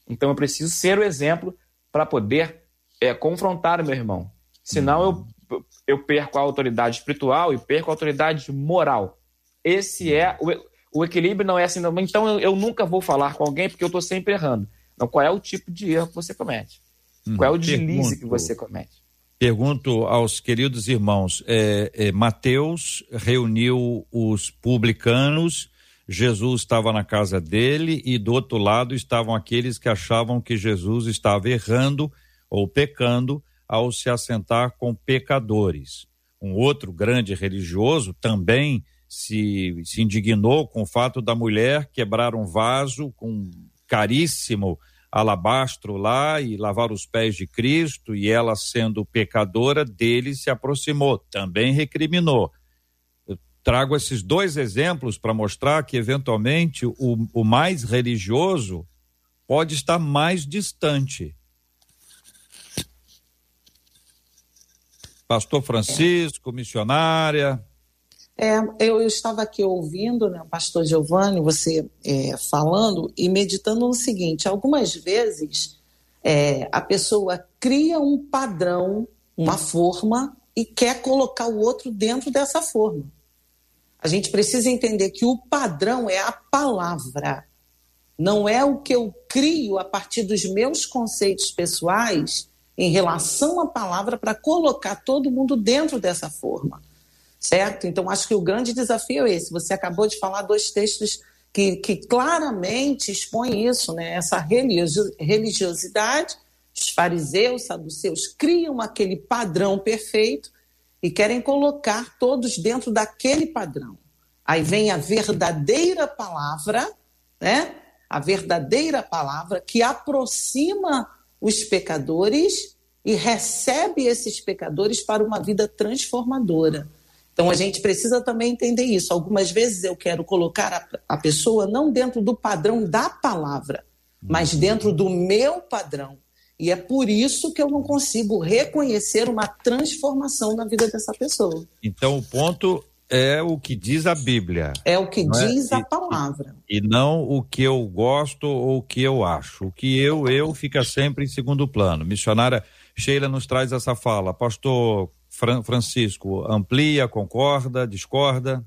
Então eu preciso ser o exemplo para poder é, confrontar o meu irmão. Senão eu, eu perco a autoridade espiritual e perco a autoridade moral. Esse é o, o equilíbrio, não é assim, não, então eu, eu nunca vou falar com alguém porque eu estou sempre errando. Então, qual é o tipo de erro que você comete? Hum, Qual é o deslize pergunto, que você comete? Pergunto aos queridos irmãos: é, é, Mateus reuniu os publicanos, Jesus estava na casa dele e do outro lado estavam aqueles que achavam que Jesus estava errando ou pecando ao se assentar com pecadores. Um outro grande religioso também se, se indignou com o fato da mulher quebrar um vaso com caríssimo alabastro lá e lavar os pés de Cristo, e ela, sendo pecadora, dele se aproximou, também recriminou. Eu trago esses dois exemplos para mostrar que, eventualmente, o, o mais religioso pode estar mais distante. Pastor Francisco, missionária. É, eu, eu, estava aqui ouvindo né, pastor Giovanni, você é, falando e meditando no seguinte: algumas vezes é, a pessoa cria um padrão, uma forma, e quer colocar o outro dentro dessa forma. A gente precisa entender que o padrão é a palavra, não é o que eu crio a partir dos meus conceitos pessoais em relação à palavra para colocar todo mundo dentro dessa forma certo? Então, acho que o grande desafio é esse. Você acabou de falar dois textos que, que claramente expõem isso, né? essa religiosidade. Os fariseus, saduceus criam aquele padrão perfeito e querem colocar todos dentro daquele padrão. Aí vem a verdadeira palavra né? A verdadeira palavra que aproxima os pecadores e recebe esses pecadores para uma vida transformadora. Então a gente precisa também entender isso. Algumas vezes eu quero colocar a, a pessoa não dentro do padrão da palavra, mas dentro do meu padrão. E é por isso que eu não consigo reconhecer uma transformação na vida dessa pessoa. Então o ponto é o que diz a Bíblia. É o que é? diz é? a palavra. E, e, não o que eu gosto ou o que eu acho. O que eu, eu fica sempre em segundo plano. Missionária Sheila nos traz essa fala. Pastor Fran Francisco, amplia, concorda, discorda?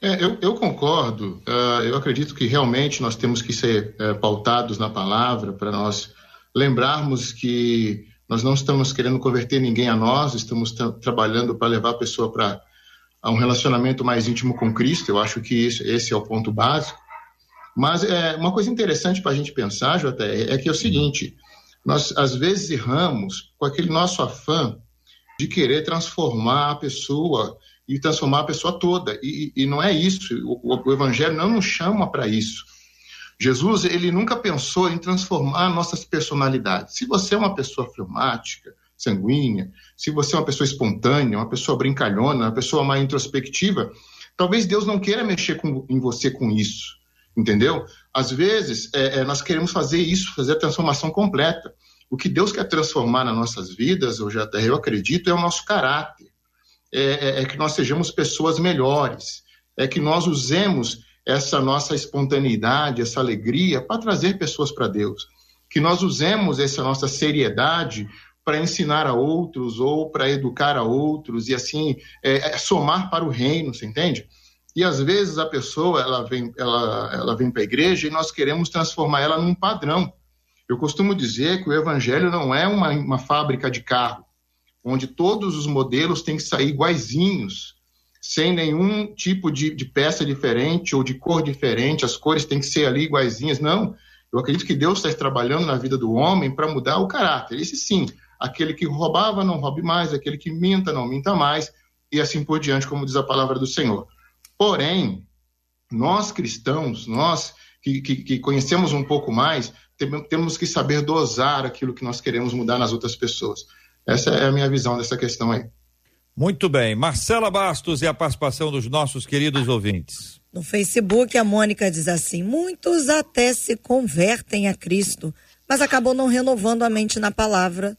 É, eu, eu, concordo. Uh, eu acredito que realmente nós temos que ser uh, pautados na palavra para nós lembrarmos que nós não estamos querendo converter ninguém a nós, estamos trabalhando para levar a pessoa para um relacionamento mais íntimo com Cristo. Eu acho que isso, esse é o ponto básico. Mas é, uma coisa interessante para a gente pensar, JR, é que é o seguinte: nós às vezes erramos com aquele nosso afã de querer transformar a pessoa e transformar a pessoa toda. E, e não é isso. O, o Evangelho não nos chama para isso. Jesus, ele nunca pensou em transformar nossas personalidades. Se você é uma pessoa fleumática, sanguínea, se você é uma pessoa espontânea, uma pessoa brincalhona, uma pessoa mais introspectiva, talvez Deus não queira mexer com, em você com isso, entendeu? Às vezes, é, é, nós queremos fazer isso, fazer a transformação completa. O que Deus quer transformar nas nossas vidas, eu já eu acredito, é o nosso caráter. É, é, é que nós sejamos pessoas melhores. É que nós usemos essa nossa espontaneidade, essa alegria para trazer pessoas para Deus. Que nós usemos essa nossa seriedade para ensinar a outros ou para educar a outros e assim é, é, somar para o reino, você entende? E às vezes a pessoa ela vem, ela, ela vem para a igreja e nós queremos transformar ela num padrão. Eu costumo dizer que o evangelho não é uma, uma fábrica de carro, onde todos os modelos têm que sair iguaizinhos, sem nenhum tipo de, de peça diferente ou de cor diferente, as cores têm que ser ali iguaizinhas. Não. Eu acredito que Deus está trabalhando na vida do homem para mudar o caráter. Esse sim, aquele que roubava não roube mais, aquele que minta não minta mais, e assim por diante, como diz a palavra do Senhor. Porém, nós cristãos, nós que, que, que conhecemos um pouco mais, temos que saber dosar aquilo que nós queremos mudar nas outras pessoas. Essa é a minha visão dessa questão aí. Muito bem. Marcela Bastos e a participação dos nossos queridos ouvintes. No Facebook, a Mônica diz assim: muitos até se convertem a Cristo, mas acabam não renovando a mente na palavra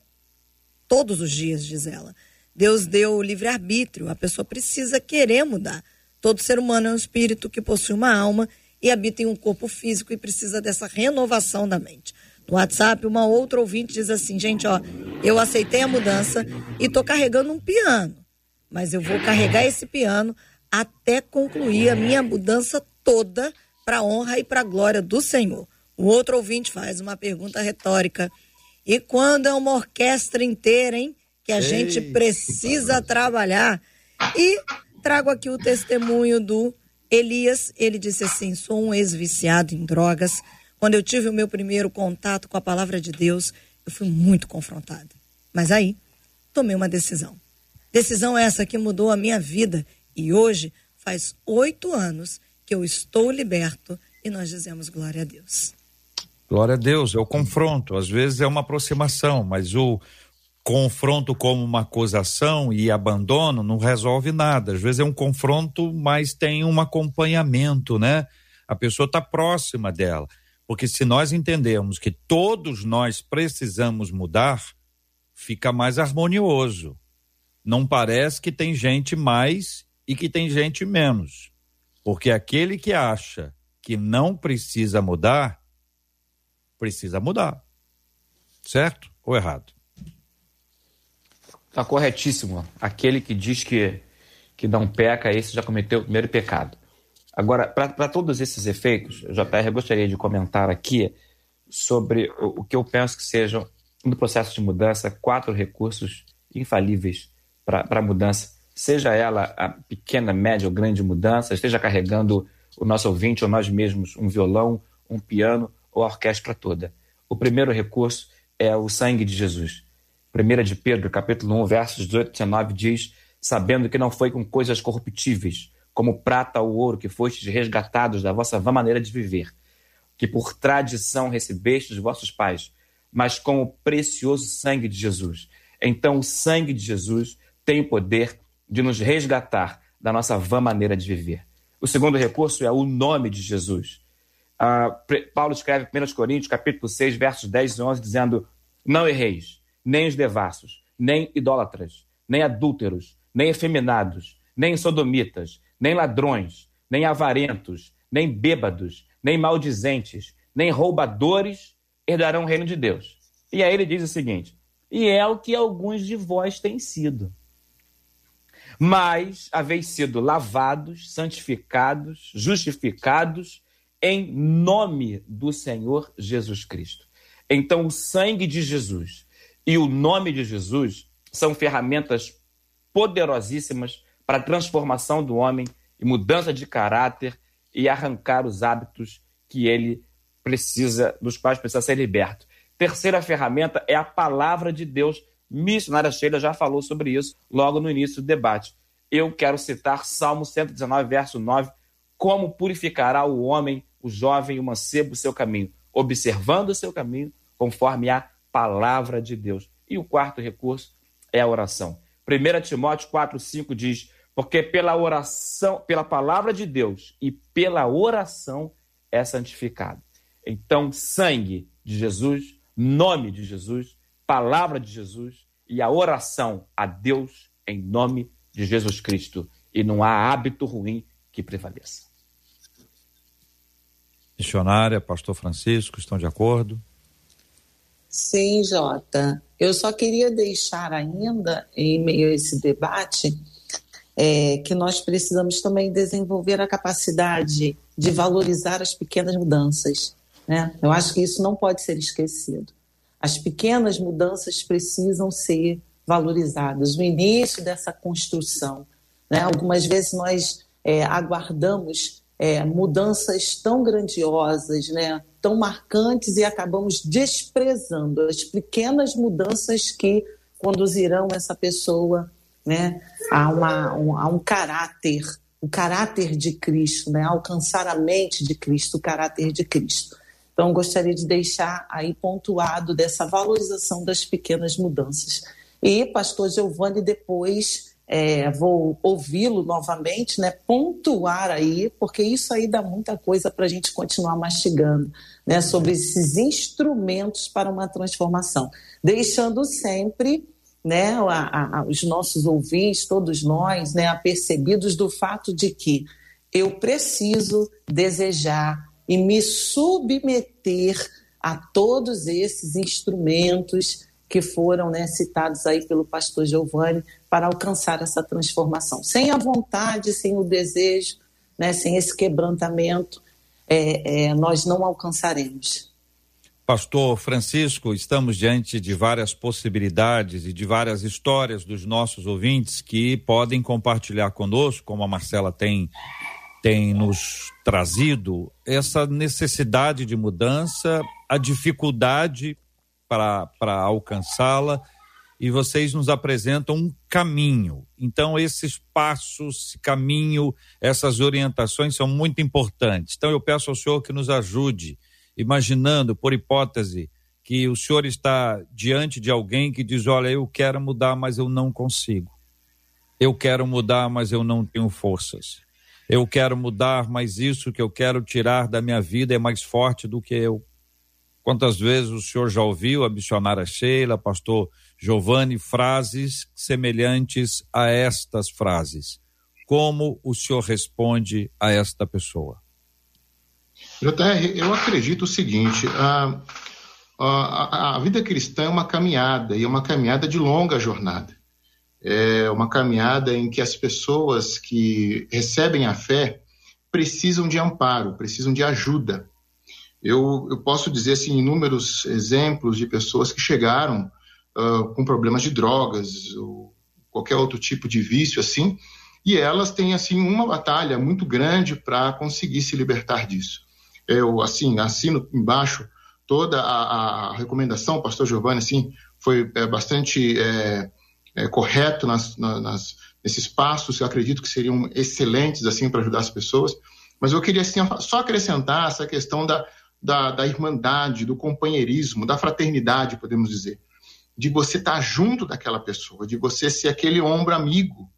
todos os dias, diz ela. Deus deu o livre-arbítrio, a pessoa precisa querer mudar. Todo ser humano é um espírito que possui uma alma e habita em um corpo físico e precisa dessa renovação da mente. No WhatsApp, uma outra ouvinte diz assim: gente, ó, eu aceitei a mudança e tô carregando um piano, mas eu vou carregar esse piano até concluir a minha mudança toda para a honra e para a glória do Senhor. O outro ouvinte faz uma pergunta retórica: e quando é uma orquestra inteira, hein? Que a Ei. gente precisa trabalhar. E trago aqui o testemunho do Elias, ele disse assim: sou um ex-viciado em drogas. Quando eu tive o meu primeiro contato com a palavra de Deus, eu fui muito confrontado. Mas aí, tomei uma decisão. Decisão essa que mudou a minha vida. E hoje, faz oito anos que eu estou liberto e nós dizemos glória a Deus. Glória a Deus, é o confronto. Às vezes é uma aproximação, mas o, confronto como uma acusação e abandono não resolve nada. Às vezes é um confronto, mas tem um acompanhamento, né? A pessoa está próxima dela. Porque se nós entendermos que todos nós precisamos mudar, fica mais harmonioso. Não parece que tem gente mais e que tem gente menos. Porque aquele que acha que não precisa mudar, precisa mudar. Certo ou errado? Está corretíssimo. Aquele que diz que, que não peca, esse já cometeu o primeiro pecado. Agora, para todos esses efeitos, JR, eu gostaria de comentar aqui sobre o, o que eu penso que sejam, no processo de mudança, quatro recursos infalíveis para a mudança, seja ela a pequena, média ou grande mudança, esteja carregando o nosso ouvinte ou nós mesmos um violão, um piano ou a orquestra toda. O primeiro recurso é o sangue de Jesus. 1 de Pedro, capítulo 1, versos 18 e 19, diz: Sabendo que não foi com coisas corruptíveis, como prata ou ouro, que fostes resgatados da vossa vã maneira de viver, que por tradição recebestes dos vossos pais, mas com o precioso sangue de Jesus. Então, o sangue de Jesus tem o poder de nos resgatar da nossa vã maneira de viver. O segundo recurso é o nome de Jesus. Uh, Paulo escreve em 1 Coríntios, capítulo 6, versos 10 e 11, dizendo: Não erreis, nem os devassos, nem idólatras, nem adúlteros, nem efeminados, nem sodomitas, nem ladrões, nem avarentos, nem bêbados, nem maldizentes, nem roubadores herdarão o reino de Deus. E aí ele diz o seguinte: E é o que alguns de vós têm sido. Mas haveis sido lavados, santificados, justificados em nome do Senhor Jesus Cristo. Então, o sangue de Jesus e o nome de Jesus são ferramentas poderosíssimas para a transformação do homem e mudança de caráter e arrancar os hábitos que ele precisa, dos quais precisa ser liberto. Terceira ferramenta é a palavra de Deus. Missionária Sheila já falou sobre isso logo no início do debate. Eu quero citar Salmo 119, verso 9. Como purificará o homem, o jovem, o mancebo, o seu caminho? Observando o seu caminho, conforme a palavra de Deus. E o quarto recurso é a oração. 1 Timóteo 4,5 diz: Porque pela oração, pela palavra de Deus e pela oração é santificado. Então, sangue de Jesus, nome de Jesus, palavra de Jesus e a oração a Deus em nome de Jesus Cristo. E não há hábito ruim que prevaleça. Missionária, pastor Francisco, estão de acordo? Sim, Jota. Eu só queria deixar ainda, em meio a esse debate, é, que nós precisamos também desenvolver a capacidade de valorizar as pequenas mudanças. Né? Eu acho que isso não pode ser esquecido. As pequenas mudanças precisam ser valorizadas. O início dessa construção. Né? Algumas vezes nós é, aguardamos é, mudanças tão grandiosas, né? Tão marcantes e acabamos desprezando as pequenas mudanças que conduzirão essa pessoa né, a, uma, um, a um caráter, o caráter de Cristo, né, alcançar a mente de Cristo, o caráter de Cristo. Então, gostaria de deixar aí pontuado dessa valorização das pequenas mudanças. E, pastor Giovanni, depois é, vou ouvi-lo novamente, né, pontuar aí, porque isso aí dá muita coisa para a gente continuar mastigando, né, sobre esses instrumentos para uma transformação, deixando sempre, né, a, a, os nossos ouvintes, todos nós, né, apercebidos do fato de que eu preciso desejar e me submeter a todos esses instrumentos que foram né, citados aí pelo pastor Giovanni para alcançar essa transformação. Sem a vontade, sem o desejo, né, sem esse quebrantamento, é, é, nós não alcançaremos. Pastor Francisco, estamos diante de várias possibilidades e de várias histórias dos nossos ouvintes que podem compartilhar conosco, como a Marcela tem, tem nos trazido, essa necessidade de mudança, a dificuldade para alcançá-la e vocês nos apresentam um caminho. Então, esses passos, caminho, essas orientações são muito importantes. Então, eu peço ao senhor que nos ajude, imaginando, por hipótese, que o senhor está diante de alguém que diz: Olha, eu quero mudar, mas eu não consigo. Eu quero mudar, mas eu não tenho forças. Eu quero mudar, mas isso que eu quero tirar da minha vida é mais forte do que eu. Quantas vezes o senhor já ouviu a missionária Sheila, pastor Giovanni, frases semelhantes a estas frases? Como o senhor responde a esta pessoa? JR, eu acredito o seguinte: a, a, a vida cristã é uma caminhada, e é uma caminhada de longa jornada. É uma caminhada em que as pessoas que recebem a fé precisam de amparo, precisam de ajuda. Eu, eu posso dizer assim, inúmeros exemplos de pessoas que chegaram uh, com problemas de drogas ou qualquer outro tipo de vício assim, e elas têm assim uma batalha muito grande para conseguir se libertar disso. Eu assim assino embaixo toda a, a recomendação, Pastor Giovanni, assim, foi é, bastante é, é, correto nas, nas, nesses passos, eu acredito que seriam excelentes assim para ajudar as pessoas. Mas eu queria assim, só acrescentar essa questão da, da, da irmandade, do companheirismo, da fraternidade, podemos dizer. De você estar junto daquela pessoa, de você ser aquele ombro amigo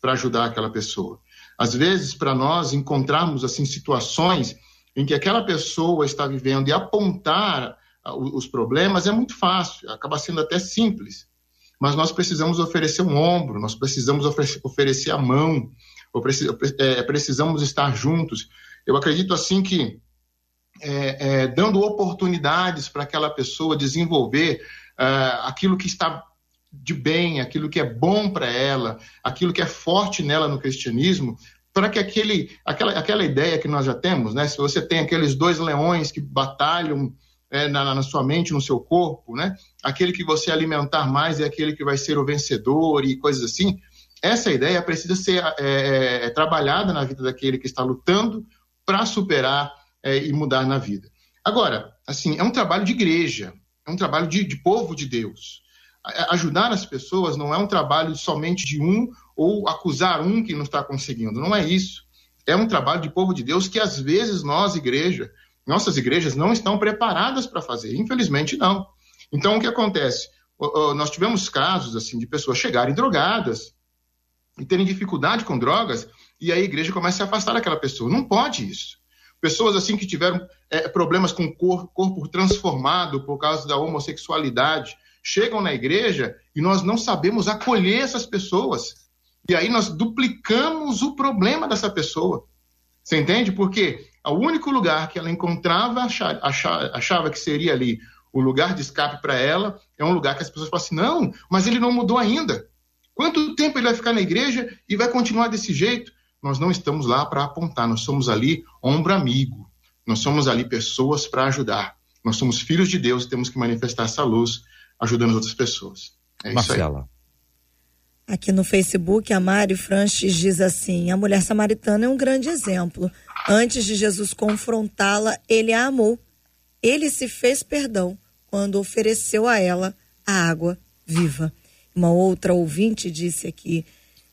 para ajudar aquela pessoa. Às vezes, para nós encontrarmos assim situações em que aquela pessoa está vivendo e apontar ah, os problemas é muito fácil, acaba sendo até simples. Mas nós precisamos oferecer um ombro, nós precisamos oferecer a mão, é, precisamos estar juntos. Eu acredito assim que é, é, dando oportunidades para aquela pessoa desenvolver é, aquilo que está de bem, aquilo que é bom para ela, aquilo que é forte nela no cristianismo, para que aquele, aquela, aquela ideia que nós já temos, né? Se você tem aqueles dois leões que batalham é, na, na, sua mente, no seu corpo, né? Aquele que você alimentar mais é aquele que vai ser o vencedor e coisas assim. Essa ideia precisa ser é, é, é trabalhada na vida daquele que está lutando para superar é, e mudar na vida. Agora, assim, é um trabalho de igreja, é um trabalho de, de povo de Deus ajudar as pessoas não é um trabalho somente de um ou acusar um que não está conseguindo. Não é isso. É um trabalho de povo de Deus que às vezes nós, igreja, nossas igrejas não estão preparadas para fazer. Infelizmente, não. Então, o que acontece? Nós tivemos casos assim de pessoas chegarem drogadas e terem dificuldade com drogas e a igreja começa a afastar aquela pessoa. Não pode isso. Pessoas assim que tiveram é, problemas com o corpo, transformado por causa da homossexualidade, chegam na igreja e nós não sabemos acolher essas pessoas. E aí nós duplicamos o problema dessa pessoa. Você entende? Porque o único lugar que ela encontrava, achava, achava que seria ali o lugar de escape para ela, é um lugar que as pessoas falam assim: não, mas ele não mudou ainda. Quanto tempo ele vai ficar na igreja e vai continuar desse jeito? Nós não estamos lá para apontar, nós somos ali ombro amigo, nós somos ali pessoas para ajudar. Nós somos filhos de Deus e temos que manifestar essa luz ajudando as outras pessoas. É Marcela. Aqui no Facebook, a Mari Francis diz assim: a mulher samaritana é um grande exemplo. Antes de Jesus confrontá-la, ele a amou. Ele se fez perdão quando ofereceu a ela a água viva. Uma outra ouvinte disse aqui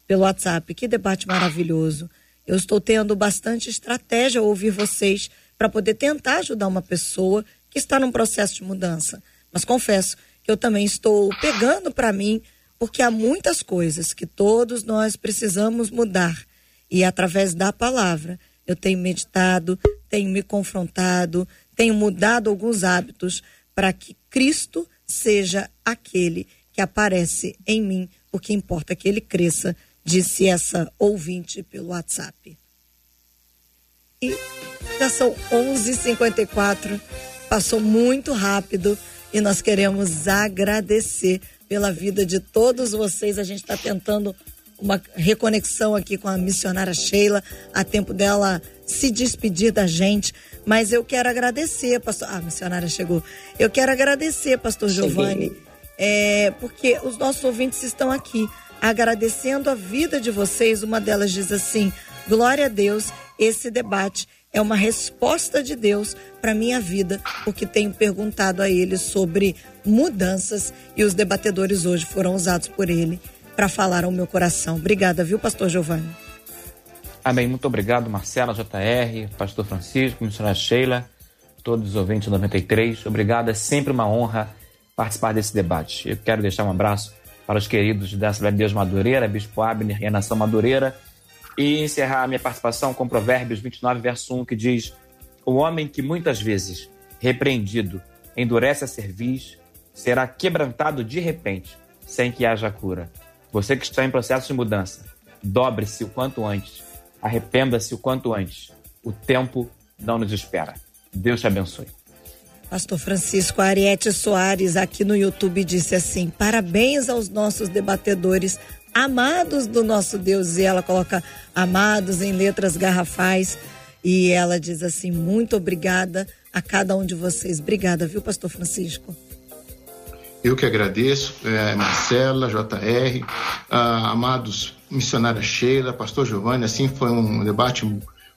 pelo WhatsApp: que debate maravilhoso. Eu estou tendo bastante estratégia ao ouvir vocês para poder tentar ajudar uma pessoa que está num processo de mudança. Mas confesso eu também estou pegando para mim, porque há muitas coisas que todos nós precisamos mudar. E através da palavra, eu tenho meditado, tenho me confrontado, tenho mudado alguns hábitos para que Cristo seja aquele que aparece em mim. O que importa é que ele cresça, disse essa ouvinte pelo WhatsApp. E já são 11h54, passou muito rápido e nós queremos agradecer pela vida de todos vocês. A gente está tentando uma reconexão aqui com a missionária Sheila, a tempo dela se despedir da gente. Mas eu quero agradecer, pastor. Ah, a missionária chegou. Eu quero agradecer, pastor Giovanni, é, porque os nossos ouvintes estão aqui agradecendo a vida de vocês. Uma delas diz assim: glória a Deus, esse debate é uma resposta de Deus para minha vida, porque tenho perguntado a ele sobre mudanças e os debatedores hoje foram usados por ele para falar ao meu coração. Obrigada, viu, pastor Giovanni? Amém. Muito obrigado, Marcela, JR, pastor Francisco, missionária Sheila, todos os ouvintes 93. Obrigado, é sempre uma honra participar desse debate. Eu quero deixar um abraço para os queridos da Assembleia de Deus Madureira, Bispo Abner e a Nação Madureira, e encerrar a minha participação com Provérbios 29, verso 1, que diz: O homem que muitas vezes, repreendido, endurece a cerviz, será quebrantado de repente, sem que haja cura. Você que está em processo de mudança, dobre-se o quanto antes, arrependa-se o quanto antes. O tempo não nos espera. Deus te abençoe. Pastor Francisco Ariete Soares, aqui no YouTube, disse assim: parabéns aos nossos debatedores amados do nosso Deus. E ela coloca amados em letras garrafais. E ela diz assim: muito obrigada a cada um de vocês. Obrigada, viu, Pastor Francisco? Eu que agradeço, é, Marcela, JR, ah, amados missionária Sheila, Pastor Giovanni. Assim, foi um debate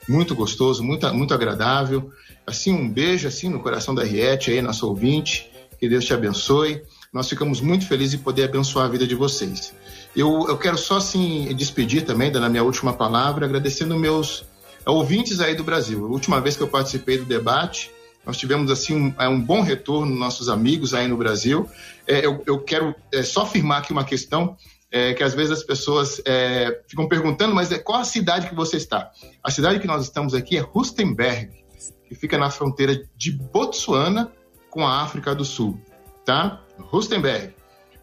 muito gostoso, muito, muito agradável. Assim, um beijo assim no coração da Riete, aí, nosso ouvinte. Que Deus te abençoe. Nós ficamos muito felizes em poder abençoar a vida de vocês. Eu, eu quero só assim despedir também, dando a minha última palavra, agradecendo meus ouvintes aí do Brasil. A última vez que eu participei do debate, nós tivemos assim um, é, um bom retorno, nossos amigos aí no Brasil. É, eu, eu, quero é, só afirmar aqui uma questão é, que às vezes as pessoas ficam perguntando, mas é, qual a cidade que você está? A cidade que nós estamos aqui é Rustenberg, que fica na fronteira de Botsuana com a África do Sul, tá? Rustenberg.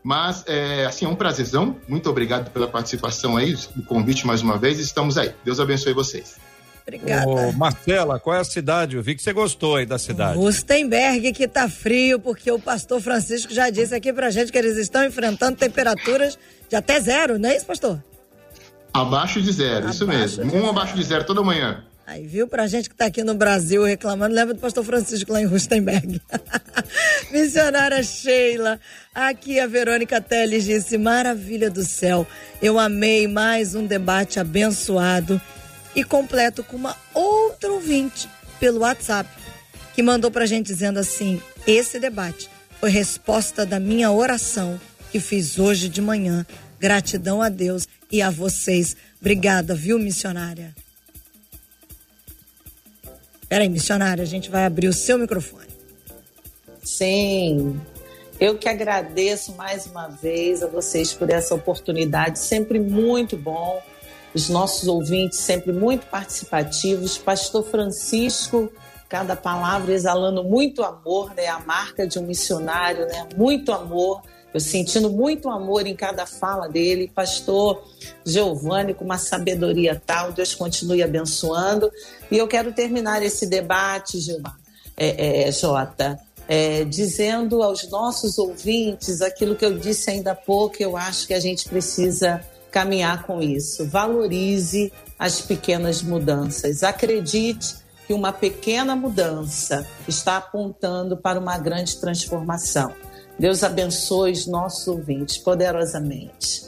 Mas, é, assim, é um prazerzão. Muito obrigado pela participação aí, o convite mais uma vez. Estamos aí. Deus abençoe vocês. Obrigada. Ô, Marcela, qual é a cidade? Eu vi que você gostou aí da cidade. Rustenberg, que tá frio, porque o pastor Francisco já disse aqui pra gente que eles estão enfrentando temperaturas de até zero, não é isso, pastor? Abaixo de zero, abaixo isso mesmo. Um zero. abaixo de zero toda manhã. Aí, viu? Pra gente que tá aqui no Brasil reclamando, lembra do pastor Francisco lá em Rustenberg. Missionária Sheila, aqui a Verônica Teles disse: Maravilha do céu, eu amei mais um debate abençoado e completo com uma outra ouvinte pelo WhatsApp que mandou pra gente dizendo assim: esse debate foi resposta da minha oração que fiz hoje de manhã. Gratidão a Deus e a vocês. Obrigada, viu, missionária? Peraí, missionária, a gente vai abrir o seu microfone. Sim. Eu que agradeço mais uma vez a vocês por essa oportunidade, sempre muito bom. Os nossos ouvintes sempre muito participativos. Pastor Francisco, cada palavra exalando muito amor, né? A marca de um missionário, né? Muito amor eu sentindo muito amor em cada fala dele. Pastor Giovanni, com uma sabedoria tal, Deus continue abençoando. E eu quero terminar esse debate, Gilmar, é, é, Jota, é, dizendo aos nossos ouvintes aquilo que eu disse ainda há pouco, eu acho que a gente precisa caminhar com isso. Valorize as pequenas mudanças. Acredite que uma pequena mudança está apontando para uma grande transformação. Deus abençoe os nossos ouvintes poderosamente.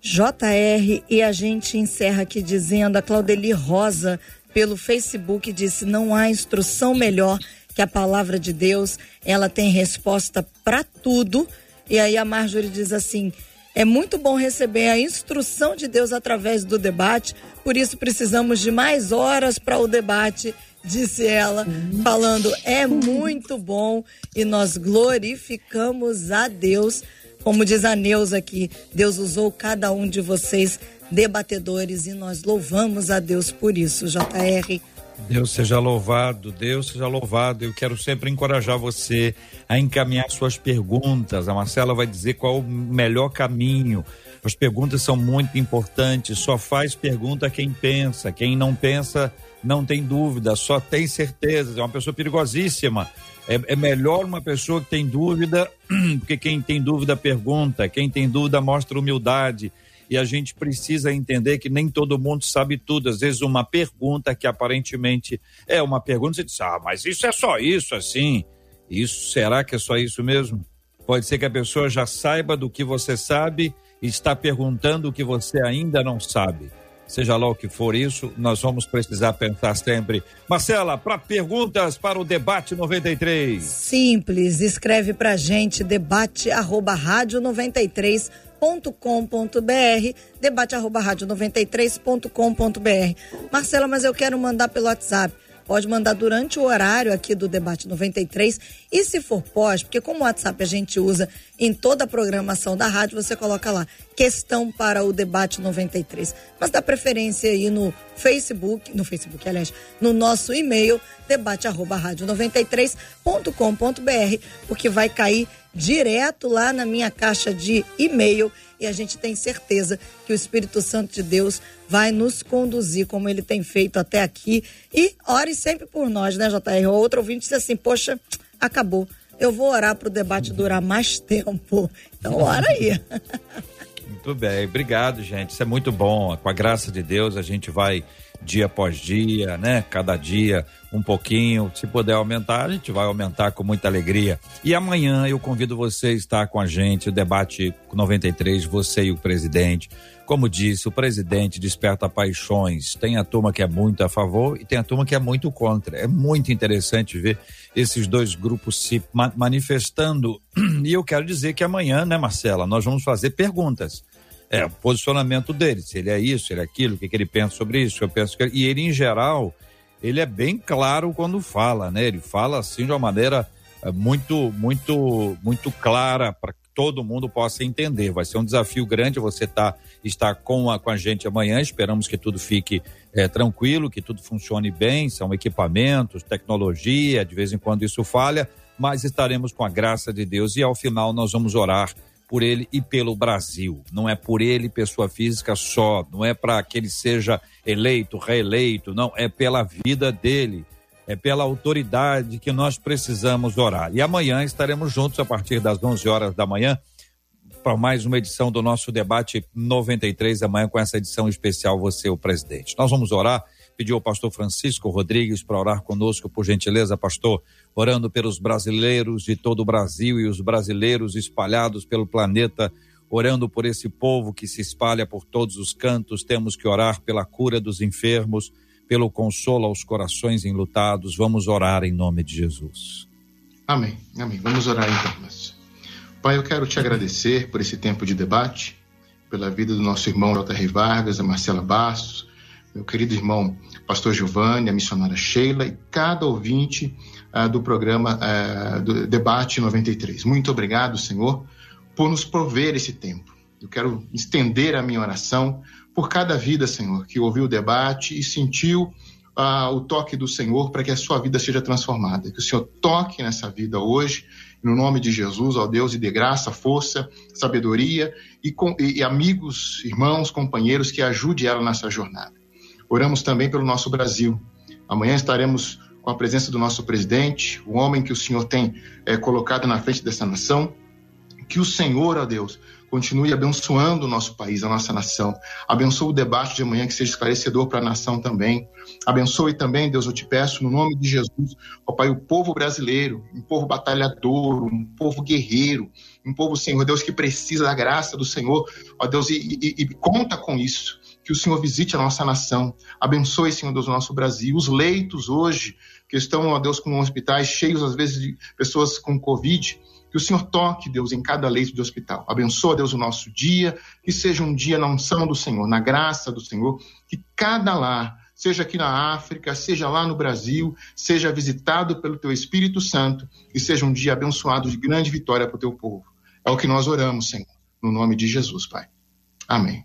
JR, e a gente encerra aqui dizendo: a Claudeli Rosa, pelo Facebook, disse: não há instrução melhor que a palavra de Deus, ela tem resposta para tudo. E aí a Marjorie diz assim: é muito bom receber a instrução de Deus através do debate, por isso precisamos de mais horas para o debate disse ela, falando: é muito bom e nós glorificamos a Deus. Como diz a Neuza aqui, Deus usou cada um de vocês debatedores e nós louvamos a Deus por isso, JR. Deus seja louvado, Deus seja louvado. Eu quero sempre encorajar você a encaminhar suas perguntas. A Marcela vai dizer qual o melhor caminho. As perguntas são muito importantes. Só faz pergunta quem pensa. Quem não pensa não tem dúvida, só tem certeza. É uma pessoa perigosíssima. É, é, melhor uma pessoa que tem dúvida, porque quem tem dúvida pergunta, quem tem dúvida mostra humildade. E a gente precisa entender que nem todo mundo sabe tudo. Às vezes, uma pergunta que aparentemente é uma pergunta, você diz, ah, mas isso é só isso assim. Isso será que é só isso mesmo? Pode ser que a pessoa já saiba do que você sabe e está perguntando o que você ainda não sabe seja lá o que for isso, nós vamos precisar pensar sempre. Marcela, para perguntas para o debate 93. Simples, escreve para gente debate arroba rádio 93 93.com.br, debate arroba rádio 93.com.br. Marcela, mas eu quero mandar pelo WhatsApp. Pode mandar durante o horário aqui do Debate 93. E se for pós, porque como o WhatsApp a gente usa em toda a programação da rádio, você coloca lá, questão para o Debate 93. Mas dá preferência aí no Facebook, no Facebook, aliás, no nosso e-mail, debate arroba rádio 93.com.br, porque vai cair direto lá na minha caixa de e-mail e a gente tem certeza que o Espírito Santo de Deus vai nos conduzir como ele tem feito até aqui. E ore sempre por nós, né, JR? Outro ouvinte disse assim: Poxa, acabou. Eu vou orar para o debate durar mais tempo. Então, ora aí. Muito bem, obrigado, gente. Isso é muito bom. Com a graça de Deus, a gente vai dia após dia, né? Cada dia um pouquinho. Se puder aumentar, a gente vai aumentar com muita alegria. E amanhã eu convido você a estar com a gente, o debate 93, você e o presidente. Como disse, o presidente desperta paixões. Tem a turma que é muito a favor e tem a turma que é muito contra. É muito interessante ver esses dois grupos se manifestando. E eu quero dizer que amanhã, né, Marcela, nós vamos fazer perguntas é o posicionamento dele, se ele é isso, ele é aquilo, o que, que ele pensa sobre isso, eu penso que e ele em geral, ele é bem claro quando fala, né? Ele fala assim de uma maneira é, muito muito muito clara para que todo mundo possa entender. Vai ser um desafio grande você tá estar com a, com a gente amanhã. Esperamos que tudo fique é, tranquilo, que tudo funcione bem. São equipamentos, tecnologia, de vez em quando isso falha, mas estaremos com a graça de Deus e ao final nós vamos orar por ele e pelo Brasil. Não é por ele, pessoa física só, não é para que ele seja eleito, reeleito, não, é pela vida dele, é pela autoridade que nós precisamos orar. E amanhã estaremos juntos a partir das 11 horas da manhã para mais uma edição do nosso debate 93 da manhã com essa edição especial Você o Presidente. Nós vamos orar, pediu ao pastor Francisco Rodrigues para orar conosco, por gentileza, pastor orando pelos brasileiros de todo o Brasil e os brasileiros espalhados pelo planeta, orando por esse povo que se espalha por todos os cantos. Temos que orar pela cura dos enfermos, pelo consolo aos corações enlutados. Vamos orar em nome de Jesus. Amém. Amém. Vamos orar então. Pai, eu quero te agradecer por esse tempo de debate, pela vida do nosso irmão J.R. Vargas, a Marcela Bastos, meu querido irmão Pastor Giovanni, a missionária Sheila e cada ouvinte uh, do programa uh, do Debate 93. Muito obrigado, Senhor, por nos prover esse tempo. Eu quero estender a minha oração por cada vida, Senhor, que ouviu o debate e sentiu uh, o toque do Senhor para que a sua vida seja transformada. Que o Senhor toque nessa vida hoje, no nome de Jesus, ó Deus, e dê graça, força, sabedoria e, com, e amigos, irmãos, companheiros que ajude ela nessa jornada. Oramos também pelo nosso Brasil. Amanhã estaremos com a presença do nosso presidente, o homem que o Senhor tem é, colocado na frente dessa nação. Que o Senhor, ó Deus, continue abençoando o nosso país, a nossa nação. Abençoe o debate de amanhã, que seja esclarecedor para a nação também. Abençoe também, Deus, eu te peço, no nome de Jesus, ó Pai, o povo brasileiro, um povo batalhador, um povo guerreiro, um povo, Senhor, Deus, que precisa da graça do Senhor, ó Deus, e, e, e conta com isso que o Senhor visite a nossa nação. Abençoe, Senhor Deus, o nosso Brasil. Os leitos hoje, que estão, ó Deus, com hospitais cheios, às vezes, de pessoas com Covid. Que o Senhor toque, Deus, em cada leito de hospital. Abençoa, Deus, o nosso dia. Que seja um dia na unção do Senhor, na graça do Senhor. Que cada lar, seja aqui na África, seja lá no Brasil, seja visitado pelo Teu Espírito Santo. E seja um dia abençoado de grande vitória para o Teu povo. É o que nós oramos, Senhor. No nome de Jesus, Pai. Amém.